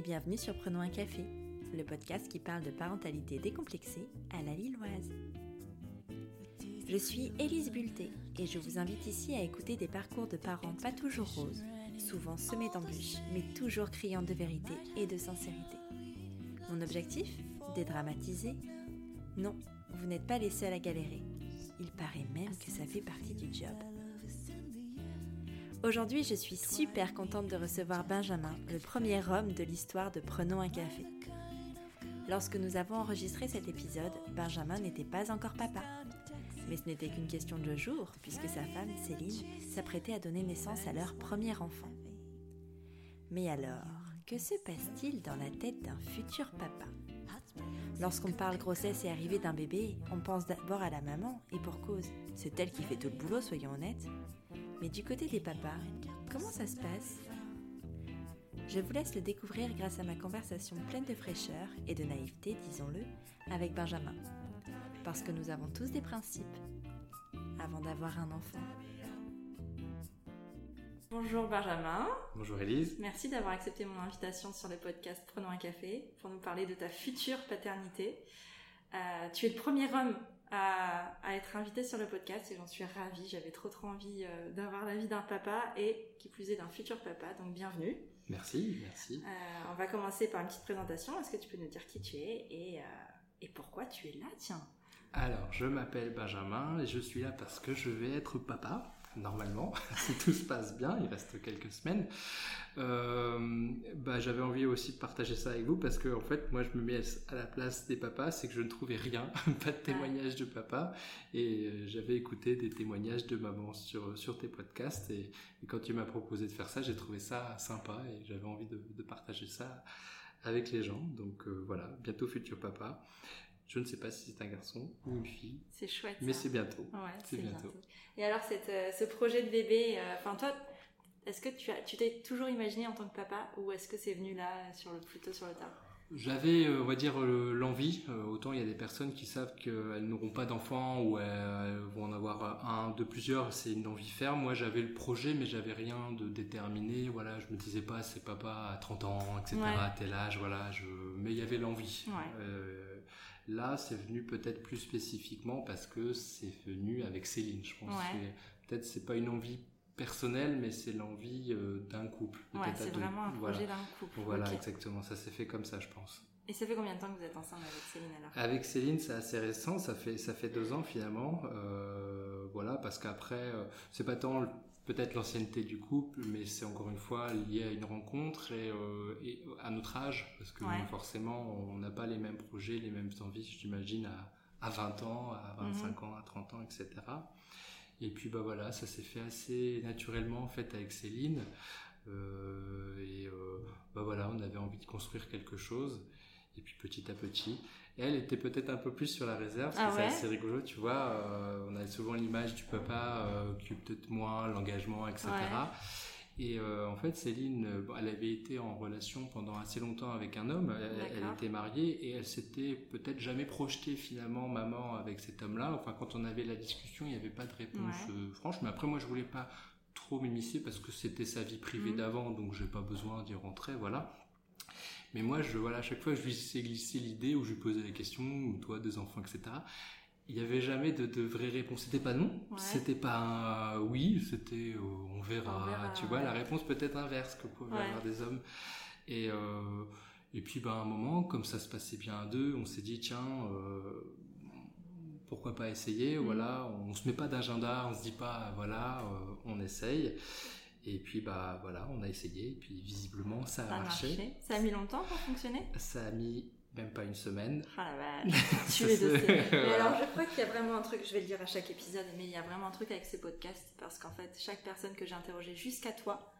et bienvenue sur Prenons un café, le podcast qui parle de parentalité décomplexée à la Lilloise. Je suis Élise Bulté et je vous invite ici à écouter des parcours de parents pas toujours roses, souvent semés d'embûches, mais toujours criant de vérité et de sincérité. Mon objectif? Dédramatiser? Non, vous n'êtes pas les seuls à galérer. Il paraît même que ça fait partie du job. Aujourd'hui, je suis super contente de recevoir Benjamin, le premier homme de l'histoire de Prenons un café. Lorsque nous avons enregistré cet épisode, Benjamin n'était pas encore papa. Mais ce n'était qu'une question de jour, puisque sa femme, Céline, s'apprêtait à donner naissance à leur premier enfant. Mais alors, que se passe-t-il dans la tête d'un futur papa? Lorsqu'on parle grossesse et arrivée d'un bébé, on pense d'abord à la maman, et pour cause, c'est elle qui fait tout le boulot, soyons honnêtes. Mais du côté des papas, comment ça se passe? Je vous laisse le découvrir grâce à ma conversation pleine de fraîcheur et de naïveté, disons-le, avec Benjamin. Parce que nous avons tous des principes avant d'avoir un enfant. Bonjour Benjamin. Bonjour Elise. Merci d'avoir accepté mon invitation sur le podcast Prenons un café pour nous parler de ta future paternité. Euh, tu es le premier homme à, être invité sur le podcast et j'en suis ravie. J'avais trop trop envie euh, d'avoir l'avis d'un papa et qui plus est d'un futur papa, donc bienvenue. Merci, merci. Euh, on va commencer par une petite présentation. Est-ce que tu peux nous dire qui tu es et, et pourquoi tu es là, tiens Alors, je m'appelle Benjamin et je suis là parce que je vais être papa normalement, si tout se passe bien, il reste quelques semaines. Euh, bah, j'avais envie aussi de partager ça avec vous parce que en fait, moi, je me mets à la place des papas, c'est que je ne trouvais rien, pas de témoignages de papa, et euh, j'avais écouté des témoignages de maman sur sur tes podcasts, et, quand tu m'as proposé de faire ça, j'ai trouvé ça sympa et j'avais envie de, de, partager ça avec les gens. Donc euh, voilà, bientôt futur papa. Je ne sais pas si c'est un garçon ou une fille. C'est chouette. Mais c'est bientôt. Ouais, c'est bientôt. Et alors, cette, euh, ce projet de bébé, euh, enfin toi, est-ce que tu as, tu t'es toujours imaginé en tant que papa ou est-ce que c'est venu là, sur le, plutôt sur le tard? J'avais, euh, on va dire, l'envie. Autant il y a des personnes qui savent qu'elles n'auront pas d'enfants ou elles vont en avoir un, de plusieurs. C'est une envie ferme. Moi, j'avais le projet, mais j'avais rien de déterminé. Voilà, je me disais pas, c'est papa à 30 ans, etc. À tel âge, voilà. Je... Mais il y avait l'envie. Ouais. Là, c'est venu peut-être plus spécifiquement parce que c'est venu avec Céline, je pense. Peut-être c'est pas une envie personnelle, mais c'est l'envie euh, d'un couple. Ouais, c'est vraiment un projet d'un couple. Voilà, exactement. Ça s'est fait comme ça, je pense. Et ça fait combien de temps que vous êtes ensemble avec Céline alors? Avec Céline, c'est assez récent. Ça fait ça fait deux ans finalement. Euh, voilà, parce qu'après, euh, c'est pas tant peut-être l'ancienneté du couple, mais c'est encore une fois lié à une rencontre et, euh, et à notre âge, parce que forcément, on n'a pas les mêmes projets, les mêmes envies, j'imagine, à, à 20 ans, à 25 mhm. ans, à 30 ans, etc. Et puis bah voilà, ça s'est fait assez naturellement en fait avec Céline. Euh, et euh, bah voilà, on avait envie de construire quelque chose. Et puis petit à petit, elle était peut-être un peu plus sur la réserve, parce ah que c'est assez rigolo, tu vois. Euh, on a souvent l'image du papa euh, qui peut-être moins l'engagement, etc. Et euh, en fait, Céline, elle avait été en relation pendant assez longtemps avec un homme. Elle, était mariée et elle s'était peut-être jamais projetée finalement maman avec cet homme-là. Enfin, quand on avait la discussion, il n'y avait pas de réponse franche. Mais après, moi, je voulais pas trop m'immiscer parce que c'était sa vie privée mmh. d'avant, donc j'ai pas besoin d'y rentrer, voilà. Mais moi, je, voilà, à chaque fois, je lui ai glissé l'idée où je lui posais la question, ou toi, deux enfants, etc. Il n'y avait jamais de, de vraie réponse. C'était pas non, c'était pas un oui, c'était euh, on, verra, Tu vois, la réponse peut être inverse que pouvaient avoir des hommes. Et euh, et puis, ben, à un moment, comme ça se passait bien à deux, on s'est dit tiens. Euh, pourquoi pas essayer mm. Voilà, on se met pas d'agenda, on se dit pas voilà, on essaye. Et puis bah voilà, on a essayé, et puis visiblement ça, a, marché. Ça a mis longtemps pour fonctionner? Ça a mis même pas une semaine. Ah la vache, tu es. Mais alors je crois qu'il y a vraiment un truc, je vais le dire à chaque épisode, mais il y a vraiment un truc avec ces podcasts, parce qu'en fait, chaque personne que j'ai interrogée jusqu'à toi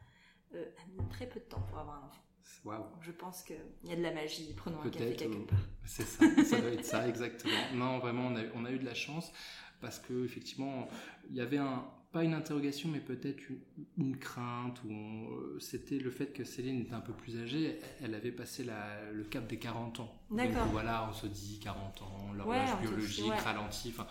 euh, a mis très peu de temps pour avoir un enfant. Wow. Je pense qu'il y a de la magie, prenons un café quelque part. C'est ça, ça doit être ça, exactement. Non, vraiment, on a, on a eu de la chance parce que effectivement, il y avait un, pas une interrogation, mais peut-être une, crainte, ou euh, c'était le fait que Céline était un peu plus âgée, elle avait passé la, le cap des 40 ans. Donc voilà, on se dit 40 ans, l'horloge biologique ralentit, enfin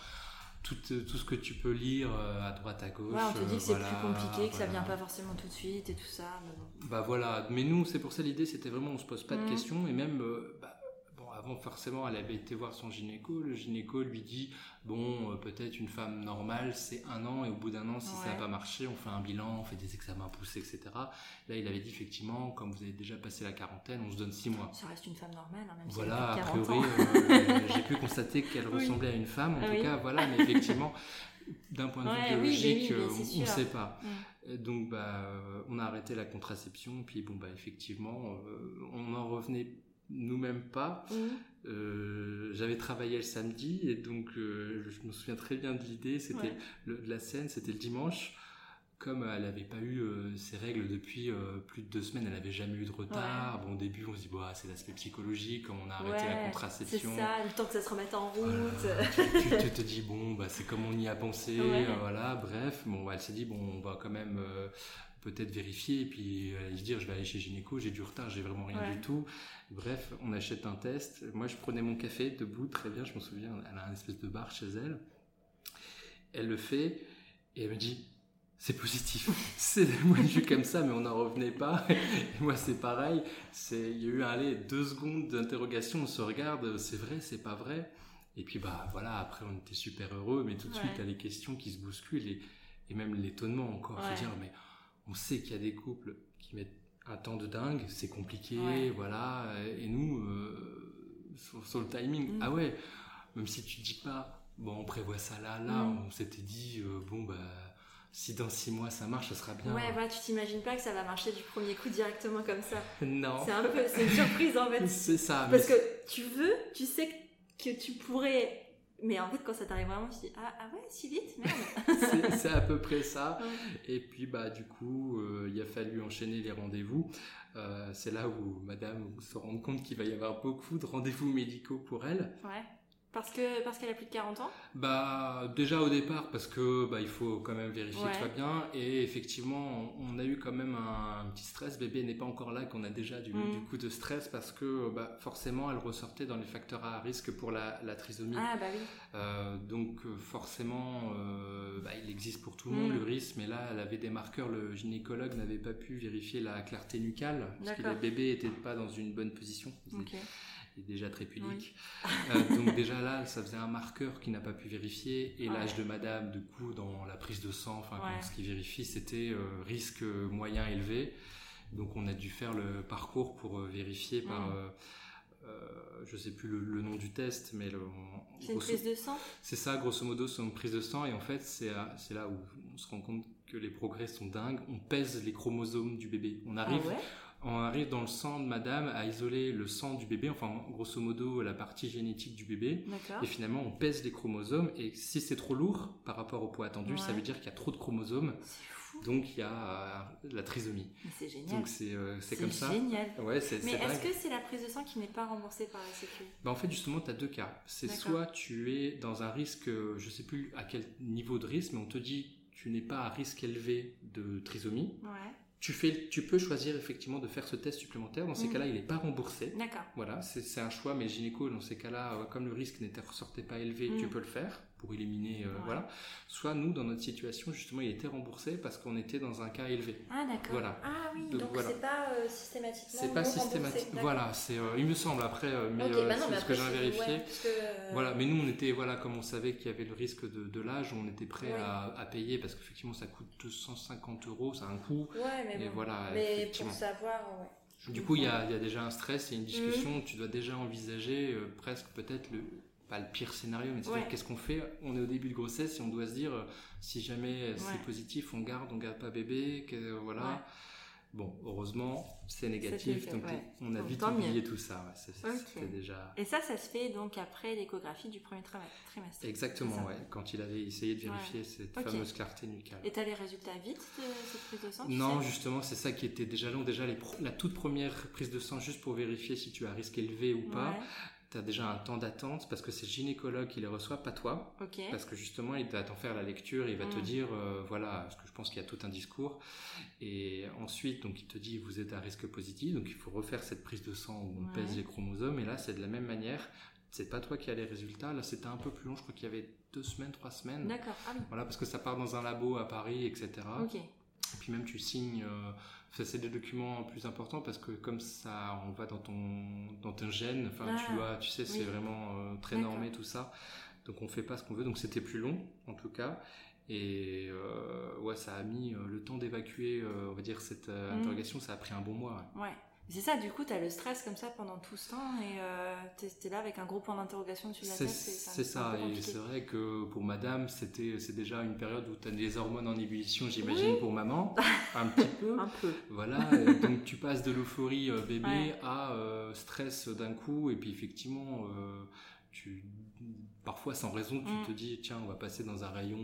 tout, tout, ce que tu peux lire à droite à gauche. Ouais, on te dit que c'est plus compliqué, que ça vient pas forcément tout de suite et tout ça. Bah voilà, mais nous, c'est pour ça l'idée, c'était vraiment, on se pose pas de mmh. questions et même, bah, avant forcément elle avait été voir son gynéco, le gynéco lui dit bon euh, peut-être une femme normale c'est un an et au bout d'un an si ça n'a pas marché on fait un bilan, on fait des examens poussés etc. Là il avait dit effectivement comme vous avez déjà passé la quarantaine on se donne six mois. Ça reste une femme normale hein, même Voilà si a priori euh, j'ai pu constater qu'elle ressemblait à une femme en tout cas voilà mais effectivement d'un point de vue biologique, euh, on ne sait pas. Mm. Donc, bah, on a arrêté la contraception, puis bon, bah, effectivement, on n'en revenait nous-mêmes pas. Mmh. Euh, j'avais travaillé le samedi et donc euh, je me souviens très bien de l'idée. C'était la scène, c'était le dimanche. Comme elle n'avait pas eu euh, ses règles depuis plus de deux semaines, elle n'avait jamais eu de retard. Bon, au début, on se dit, bah, c'est l'aspect psychologique, on a arrêté la contraception. C'est ça, le temps que ça se remette en route. tu, te dis, bon, bah, c'est comme on y a pensé, voilà, bref. Bon, elle s'est dit, bon, on va quand même peut-être vérifier et puis aller se dire je vais aller chez gynéco, j'ai du retard, j'ai vraiment rien du tout. Bref, on achète un test. Moi, je prenais mon café debout, très bien, je me souviens, elle a un espèce de bar chez elle. Elle le fait et elle me dit c'est positif. c'est moi suis comme ça, mais on n'en revenait pas. Et moi c'est pareil. C'est il y a eu allez deux secondes d'interrogation. On se regarde, c'est vrai, c'est pas vrai. Et puis bah voilà, après on était super heureux, mais tout de suite il y a les questions qui se bousculent et, et même l'étonnement encore. Ouais. Faut dire mais on sait qu'il y a des couples qui mettent un temps de dingue, c'est compliqué, voilà. Et nous, euh, sur, le timing, mm. ah ouais, même si tu dis pas, bon, on prévoit ça là, là, mm. on s'était dit, euh, bon, bah, si dans six mois ça marche, ça sera bien. Ouais, voilà, tu t'imagines pas que ça va marcher du premier coup directement comme ça. Non. C'est un peu, c'est une surprise en fait. c'est ça. Parce que tu veux, tu sais que tu pourrais mais en fait, quand ça t'arrive vraiment, je dis ah, ah ouais, si vite, merde. c'est à peu près ça. Et puis bah du coup, euh, il a fallu enchaîner les rendez-vous. Euh, c'est là où Madame se rend compte qu'il va y avoir beaucoup de rendez-vous médicaux pour elle. Ouais. Parce que parce qu'elle a plus de 40 ans Bah déjà au départ parce que bah il faut quand même vérifier que tout va bien et effectivement on, a eu quand même un, petit stress. Bébé n'est pas encore là qu'on a déjà du, mm. du, coup de stress parce que bah, forcément elle ressortait dans les facteurs à risque pour la, la trisomie. Ah bah oui. Euh, donc forcément euh, bah, il existe pour tout le monde mm. le risque, mais là elle avait des marqueurs. Le gynécologue n'avait pas pu vérifier la clarté nucale parce que le bébé était pas dans une bonne position. Okay déjà très pudique. Euh, donc déjà là, ça faisait un marqueur qui n'a pas pu vérifier. Et l'âge de madame, du coup, dans la prise de sang, enfin, ce qui vérifie, c'était euh, risque moyen élevé. Donc on a dû faire le parcours pour euh, vérifier par... je sais plus le, nom du test, mais c'est une prise de sang? C'est ça, grosso modo, c'est une prise de sang, et en fait, c'est là où on se rend compte que les progrès sont dingues. On pèse les chromosomes du bébé. On arrive, ah on arrive dans le sang de madame à isoler le sang du bébé, enfin grosso modo la partie génétique du bébé. Et finalement on pèse les chromosomes et si c'est trop lourd par rapport au poids attendu, ça veut dire qu'il y a trop de chromosomes. Donc il y a euh, la trisomie. C'est génial. Donc c'est euh, comme ça. C'est génial. Ouais, Mais est-ce que c'est la prise de sang qui n'est pas remboursée par la Sécu? Bah, En fait justement tu as deux cas. C'est soit tu es dans un risque, je sais plus à quel niveau de risque, mais on te dit tu n'es pas à risque élevé de trisomie. Ouais tu, fais, tu peux choisir effectivement de faire ce test supplémentaire. Dans ces mm. cas-là, il n'est pas remboursé. D'accord. Voilà, c'est un choix, mais le gynéco, dans ces cas-là, euh, comme le risque n'était ressortait pas élevé, tu mm. peux le faire pour éliminer, euh, voilà. Soit nous, dans notre situation, justement, il était remboursé parce qu'on était dans un cas élevé. Ah d'accord. Voilà. Ah oui, donc c'est pas euh, systématiquement. C'est pas systématique. Voilà, c'est, euh, il me semble après, mais bah c'est ce que j'ai vérifié. Voilà, mais nous, on était, voilà, comme on savait qu'il y avait le risque de, de l'âge, on était prêt à, à, payer parce qu'effectivement, ça coûte 250 euros, ça a un coût. Ouais, mais, bon. voilà. Mais pour savoir, ouais. Du coup, il y, a, il y, a, déjà un stress et une discussion. Mmh. Tu dois déjà envisager presque peut-être le, pas le pire scénario, mais c'est qu'est-ce qu'on fait? On est au début de grossesse et on doit se dire si jamais c'est positif, on garde, on garde pas bébé, que, voilà. Bon, heureusement, c'est négatif, donc on a vite oublié tout ça. déjà... Et ça, ça se fait donc après l'échographie du premier trimestre. Exactement, ouais, quand il avait essayé de vérifier cette fameuse clarté nucale. Et tu as les résultats vite de cette prise de sang Non, justement, c'est ça qui était déjà long. Déjà, la toute première prise de sang, juste pour vérifier si tu as risque élevé ou pas tu as déjà un temps d'attente parce que c'est le gynécologue qui les reçoit, pas toi. Parce que justement, il va t'en faire la lecture et il va te mm. dire, euh, voilà, parce que je pense qu'il y a tout un discours. Et ensuite, donc, il te dit, vous êtes à risque positif, donc il faut refaire cette prise de sang où on pèse les chromosomes. Et là, c'est de la même manière. c'est pas toi qui as les résultats. Là, c'était un peu plus long. Je crois qu'il y avait deux semaines, trois semaines. D'accord. Ah oui. Voilà, parce que ça part dans un labo à Paris, etc. Ok. Et puis même tu signes, euh, ça c'est des documents plus importants parce que comme ça, on va dans ton dans ton gène. Enfin, tu Ah, vois, tu sais, c'est oui. vraiment euh, très normé tout ça. Donc on fait pas ce qu'on veut. Donc c'était plus long en tout cas. Et euh, ouais, ça a mis euh, le temps d'évacuer, euh, on va dire cette Mhm. interrogation. Ça a pris un bon mois. ouais. Ouais. C'est ça, du coup, tu as le stress comme ça pendant tout ce temps et euh, tu es, là avec un gros point d'interrogation de la tête. c'est ça, et c'est vrai que pour madame, c'était c'est déjà une période où tu as des hormones en ébullition, j'imagine, pour maman, un petit peu. Un peu. Voilà, donc tu passes de l'euphorie euh, bébé Ouais. à euh, stress d'un coup, et puis effectivement, euh, tu, parfois sans raison, tu Mm. te dis, tiens, on va passer dans un rayon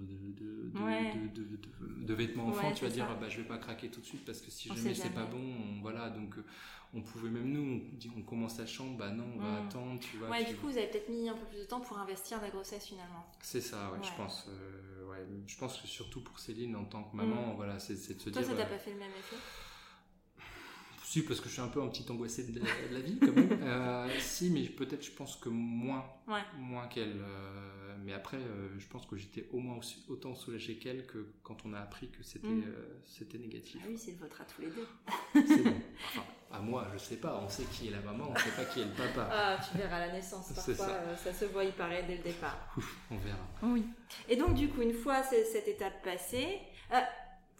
de, de, Ouais. vêtements enfants, Ouais, tu vas dire, ça. ah bah, je vais pas craquer tout de suite, parce que si On jamais c'est pas bon, on- voilà, donc euh, on pouvait même nous, on, commence la chambre, bah non, on va Mm. attendre, tu vois. Ouais, tu- du coup, vous avez peut-être mis un peu plus de temps pour investir la grossesse finalement. c'est ça, ouais, je pense. euh, ouais, je pense que surtout pour Céline en tant que maman, Mm. voilà, c'est de se Toi, dire. ça t'a euh, pas fait le même effet? Si, parce que je suis un peu un petit angoissé de, de la vie quand même. Euh, si, mais peut-être je pense que moins, Ouais. moins qu'elle. euh, mais après, euh, je pense que j'étais au moins aussi- autant soulagé qu'elle que quand on a appris que c'était Mm. euh, c'était négatif. Ah oui, c'est le vôtre à tous les deux. C'est bon. Enfin, à moi, je sais pas. On sait qui est la maman, on sait pas qui est le papa. Ah, tu verras à la naissance, C'est parfois, ça. euh, ça. se voit, il paraît, dès le départ. Ouf, on verra. Oui. Et donc, du coup, une fois cette étape passée, euh,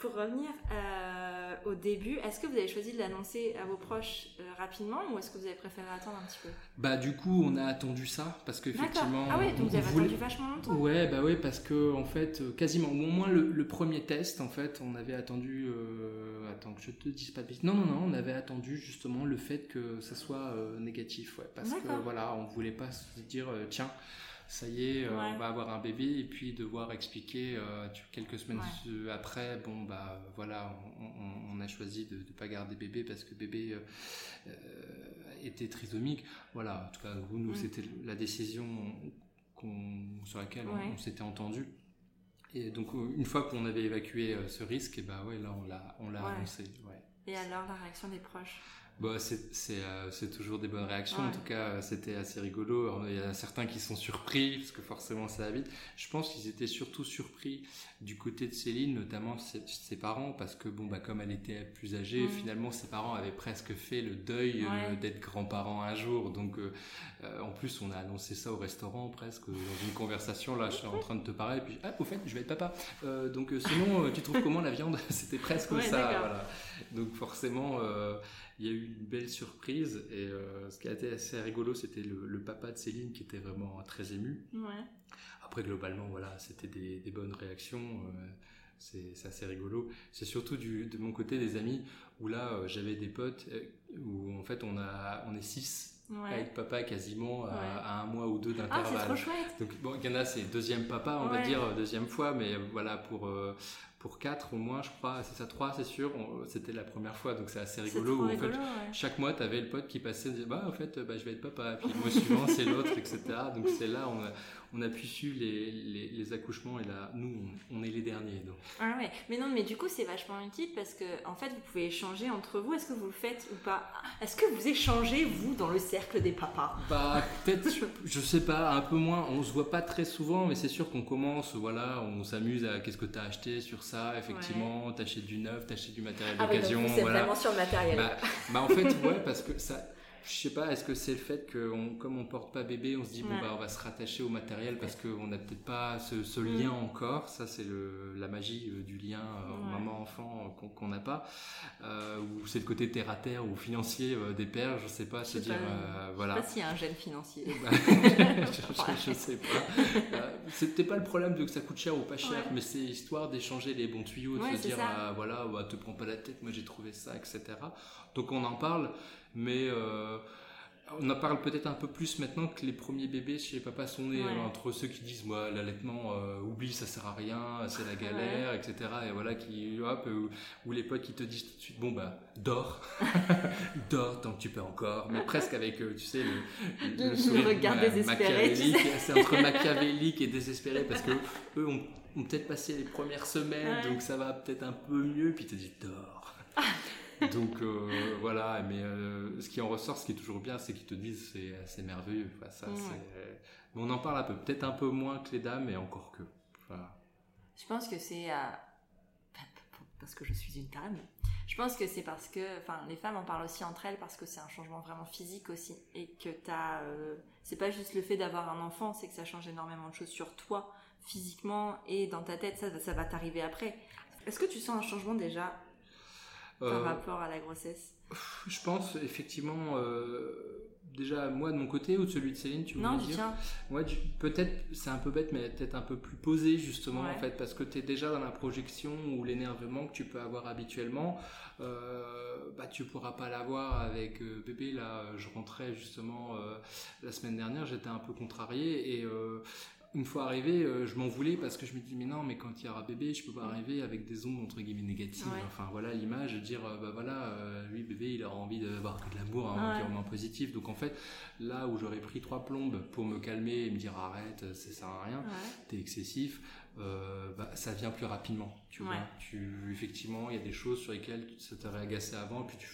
pour revenir euh, au début, est-ce que vous avez choisi de l'annoncer à vos proches euh, rapidement ou est-ce que vous avez préféré attendre un petit peu? Bah du coup, on a attendu ça parce D'accord. qu'effectivement, Ah oui, on- donc vous on avez voulait- attendu vachement longtemps. Ouais, bah ouais, parce que en fait, euh, quasiment, ou au moins le, le premier test, en fait, on avait attendu. euh, attends que je te dise pas de bêtises. Non, non, non, on avait attendu justement le fait que ça soit négatif, ouais, parce que voilà, on voulait pas se dire tiens. Ça y est, euh, Ouais. on va avoir un bébé et puis devoir expliquer euh, tu- quelques semaines Ouais. après, bon bah voilà, on, on- on a choisi de ne pas garder bébé parce que bébé euh, était trisomique. Voilà, en tout cas, nous, nous, Mm. c'était la décision sur laquelle on- Ouais. on, s'était entendu. Et donc, une fois qu'on avait évacué ce risque, et bah ouais, là, on l'a, on l'a annoncé. Et alors, la réaction des proches? Bah, c'est, euh, toujours des bonnes réactions. En tout cas, euh, c'était assez rigolo. Alors, il y en a certains qui sont surpris, parce que forcément, ça va vite. Je pense qu'ils étaient surtout surpris du côté de Céline, notamment ses, ses parents, parce que, bon, bah, comme elle était plus âgée, Mhm. finalement, ses parents avaient presque fait le deuil euh, d'être grands-parents un jour. Donc, euh, en plus, on a annoncé ça au restaurant, presque, dans une conversation. Là, je suis en train de te parler, et puis, ah, au fait, je vais être papa. Donc, sinon, tu trouves comment la viande? C'était presque Ouais, ça. Voilà. Donc, forcément, il y a eu une belle surprise. Et euh, ce qui a été assez rigolo, c'était le, le papa de Céline qui était vraiment très ému. Ouais. Après, globalement, voilà, c'était des, des bonnes réactions. euh, c'est assez rigolo. C'est surtout du, de mon côté des amis où là, euh, j'avais des potes où en fait on, a, on est six Ouais. avec papa quasiment à, Ouais. à un mois ou deux Ah, c'est d'intervalle. trop chouette Donc bon, il y en a, c'est deuxième papa, on va dire, deuxième fois, mais voilà, pour, euh, pour quatre au moins, je crois, c'est ça, trois, c'est sûr, c'était la première fois, donc c'est assez rigolo. trop où, en rigolo, fait, ouais. chaque mois, tu avais le pote qui passait disait, bah, en fait, bah, je vais être papa, puis le mois suivant, c'est l'autre, etc. Donc c'est là, on a, on a pu suivre les, les, les accouchements, et là, nous, on, on est les derniers. Donc. Ah ouais, mais non, mais du coup, c'est vachement utile parce que, en fait, vous pouvez échanger entre vous. Est-ce que vous le faites ou pas? Est-ce que vous échangez, vous, dans le cercle des papas? Bah, peut-être, je- je sais pas, un peu moins. On se voit pas très souvent, mais c'est sûr qu'on commence, voilà, on s'amuse à qu'est-ce que tu as acheté sur ça, effectivement, t'achètes du neuf, t'achètes du matériel Ah oui, donc d'occasion, vous, c'est voilà. vraiment sur le matériel. Bah, bah, en fait, ouais, parce que ça, je sais pas, est-ce que c'est le fait que on- comme on porte pas bébé, on se dit bon bah on va se rattacher au matériel parce qu'on n'a peut-être pas ce, ce Mm. lien encore. Ça c'est la magie euh, du lien euh, Ouais. maman-enfant euh, qu'on n'a pas. Ou c'est le côté terre à terre ou financier des pères, je sais pas, Je sais dire pas. Je sais voilà. pas s'il y a un gène financier. Bah, je, je- je sais pas. C'était pas le problème de que ça coûte cher ou pas cher, Ouais. mais c'est histoire d'échanger les bons tuyaux, de se dire ah, voilà, bah, te prends pas la tête, moi j'ai trouvé ça, etc. Donc on en parle, mais euh, on en parle peut-être un peu plus maintenant que les premiers bébés chez les papas sont nés. Ouais. Entre ceux qui disent moi l'allaitement, euh, oublie, ça sert à rien, c'est la galère, etc. Et voilà, qui, hop, euh, ou les potes qui te disent tout de suite bon bah dors, dors tant que tu peux encore, mais presque avec, tu sais, le, Le sourire, regard désespéré, tu. C'est entre machiavélique et désespéré parce que eux ont, ont peut-être passé les premières semaines, donc ça va peut-être un peu mieux, puis te disent dors. Donc euh, voilà, mais euh, ce qui en ressort, ce qui est toujours bien, c'est qu'ils te disent c'est c'est merveilleux. Enfin, ça, mais on en parle un peu, peut-être un peu moins que les dames, mais encore que. Voilà. Je pense que c'est. euh, Parce que je suis une dame. Je pense que c'est parce que. Enfin, les femmes en parlent aussi entre elles parce que c'est un changement vraiment physique aussi. Et que t'as. euh, C'est pas juste le fait d'avoir un enfant, c'est que ça change énormément de choses sur toi, physiquement et dans ta tête. Ça, ça va t'arriver après. Est-ce que tu sens un changement déjà par Euh, rapport à la grossesse je pense effectivement, euh, déjà moi de mon côté ou de celui de Céline, tu Non, voulais dire tien. Ouais, peut-être, c'est un peu bête, mais peut-être un peu plus posé justement Ouais. en fait, parce que tu es déjà dans la projection ou l'énervement que tu peux avoir habituellement. Euh, bah, tu pourras pas l'avoir avec euh, bébé. Là, je rentrais justement euh, la semaine dernière, j'étais un peu contrarié et euh, une fois arrivé, euh, je m'en voulais parce que je me dis mais non, mais quand il y aura bébé, je peux pas arriver avec des ondes entre guillemets négatives. Ouais. Enfin voilà l'image, dire euh, bah voilà, euh, lui bébé, il aura envie d'avoir que de l'amour, un Ouais. environnement positif. Donc en fait, là où j'aurais pris trois plombes pour me calmer et me dire arrête, ça sert à rien, Ouais. t'es excessif, euh, bah, ça vient plus rapidement. Tu vois, tu effectivement, il y a des choses sur lesquelles ça t'aurait agacé avant, puis tu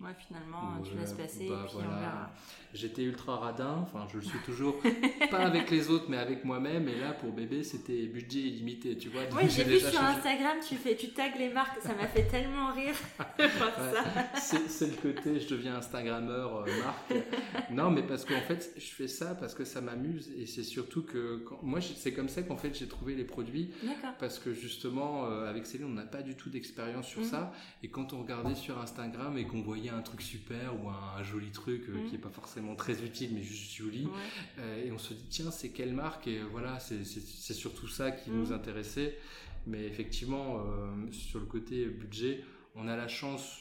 Ouais, finalement, tu Ouais, laisses passer bah, et puis voilà. on verra. J'étais ultra radin, enfin je le suis toujours, pas avec les autres mais avec moi-même, et là pour bébé c'était budget illimité, tu vois. Oui, j'ai vu sur changé. Instagram, tu fais, tu tags les marques, ça m'a fait tellement rire. c'est le côté je deviens Instagrammeur, euh, marque. non, mais parce qu'en fait, je fais ça parce que ça m'amuse et c'est surtout que quand- moi, c'est comme ça qu'en fait j'ai trouvé les produits parce que justement, euh, avec Céline, on n'a pas du tout d'expérience sur Mhm. ça. Et quand on regardait sur Instagram et qu'on voyait un truc super ou un, un joli truc euh, qui est pas forcément très utile mais juste joli, Ouais. euh, et on se dit tiens c'est quelle marque? Et voilà c'est surtout ça qui Mhm. nous intéressait mais effectivement euh, sur le côté budget on a la chance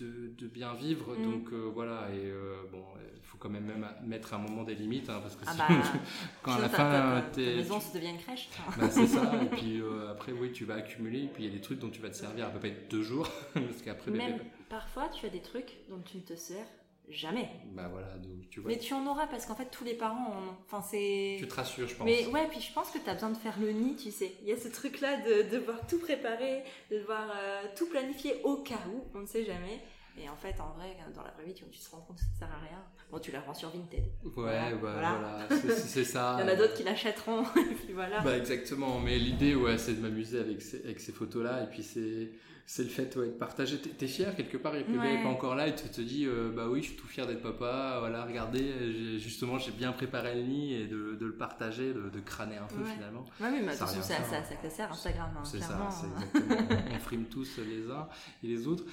de, de bien vivre Mhm. donc euh, voilà et euh, bon il faut quand même même mettre un moment des limites hein, parce que Ah sinon, bah, quand à la fin ta- maison se devient une crèche. bah, c'est ça et puis euh, après oui tu vas accumuler et puis il y a des trucs dont tu vas te servir à peu près deux jours parce qu'après bébé Même parfois, tu as des trucs dont tu ne te sers jamais. bah voilà donc tu vois Mais tu en auras parce qu'en fait, tous les parents en ont. Enfin, c'est. tu te rassures je pense Mais ouais, puis je pense que tu as besoin de faire le nid, tu sais. Il y a ce truc-là de, de devoir tout préparer, de devoir euh, tout planifier au cas où, on ne sait jamais. Et en fait, en vrai, dans la vraie vie, tu, te rends compte que ça ne sert à rien. Bon, tu la rends sur Vinted. ouais Voilà, bah, voilà. voilà, c'est- ça Il y en a d'autres qui l'achèteront, et puis voilà. Bah exactement, mais l'idée ouais, c'est de m'amuser avec ces, avec ces photos-là et puis c'est c'est le fait ouais, de partager. T'es fier quelque part et puis Ouais. n'est pas encore là et tu te dis euh, bah oui je suis tout fier d'être papa. Voilà regardez justement j'ai bien préparé le nid et de, de le partager, de, de crâner un peu Ouais. finalement. Ouais, oui, mais Ça ça, ça, faire. ça, sert Instagram, hein, C'est ça, c'est exactement. on frime tous les uns et les autres,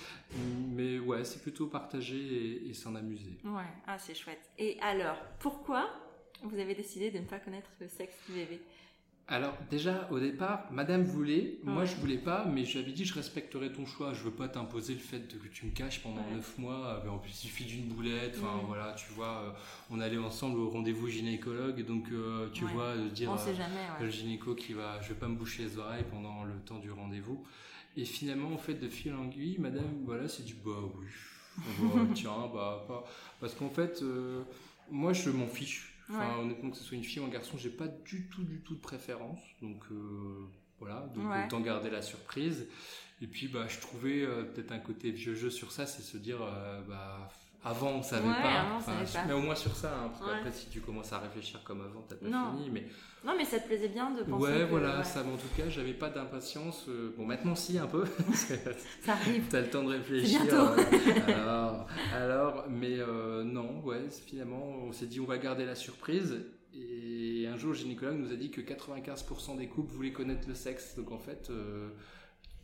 mais ouais c'est plutôt partager et, et s'en amuser. Ouais, ah, c'est chouette. Et alors, pourquoi vous avez décidé de ne pas connaître le sexe du bébé? Alors déjà au départ, Madame voulait, moi je voulais pas, mais je lui avais dit je respecterai ton choix, je veux pas t'imposer le fait que tu me caches pendant. 9 mois, mais en plus il suffit d'une boulette, enfin voilà, tu vois, euh, on allait ensemble au rendez-vous gynécologue, donc euh, tu Ouais. vois, euh, dire On euh, sait jamais, le gynéco qui va, je vais pas me boucher les oreilles pendant le temps du rendez-vous. Et finalement, en fait, de fil en aiguille, madame, voilà, c'est du bah oui, Bah, tiens, bah pas. Parce qu'en fait, euh, moi, je m'en fiche. Enfin, honnêtement, que ce soit une fille ou un garçon, j'ai pas du tout, du tout de préférence. Donc, euh, voilà, donc Ouais. autant garder la surprise. Et puis, bah, je trouvais euh, peut-être un côté vieux jeu sur ça, c'est se dire, euh, bah, avant on savait Ouais, pas. avant, on Enfin, savait pas. Mais au moins sur ça, hein, parce Ouais. qu'après, si tu commences à réfléchir comme avant, t'as pas Non. fini. Mais Non, mais ça te plaisait bien de penser Ouais, que, voilà, ouais, ça, en tout cas, j'avais pas d'impatience. euh, Bon, maintenant, si, un peu. ça arrive. T'as le temps de réfléchir. bientôt. euh, alors, alors, mais euh, non, ouais, finalement, on s'est dit, on va garder la surprise. Et un jour, le gynécologue nous a dit que 95% des couples voulaient connaître le sexe. Donc, en fait, euh,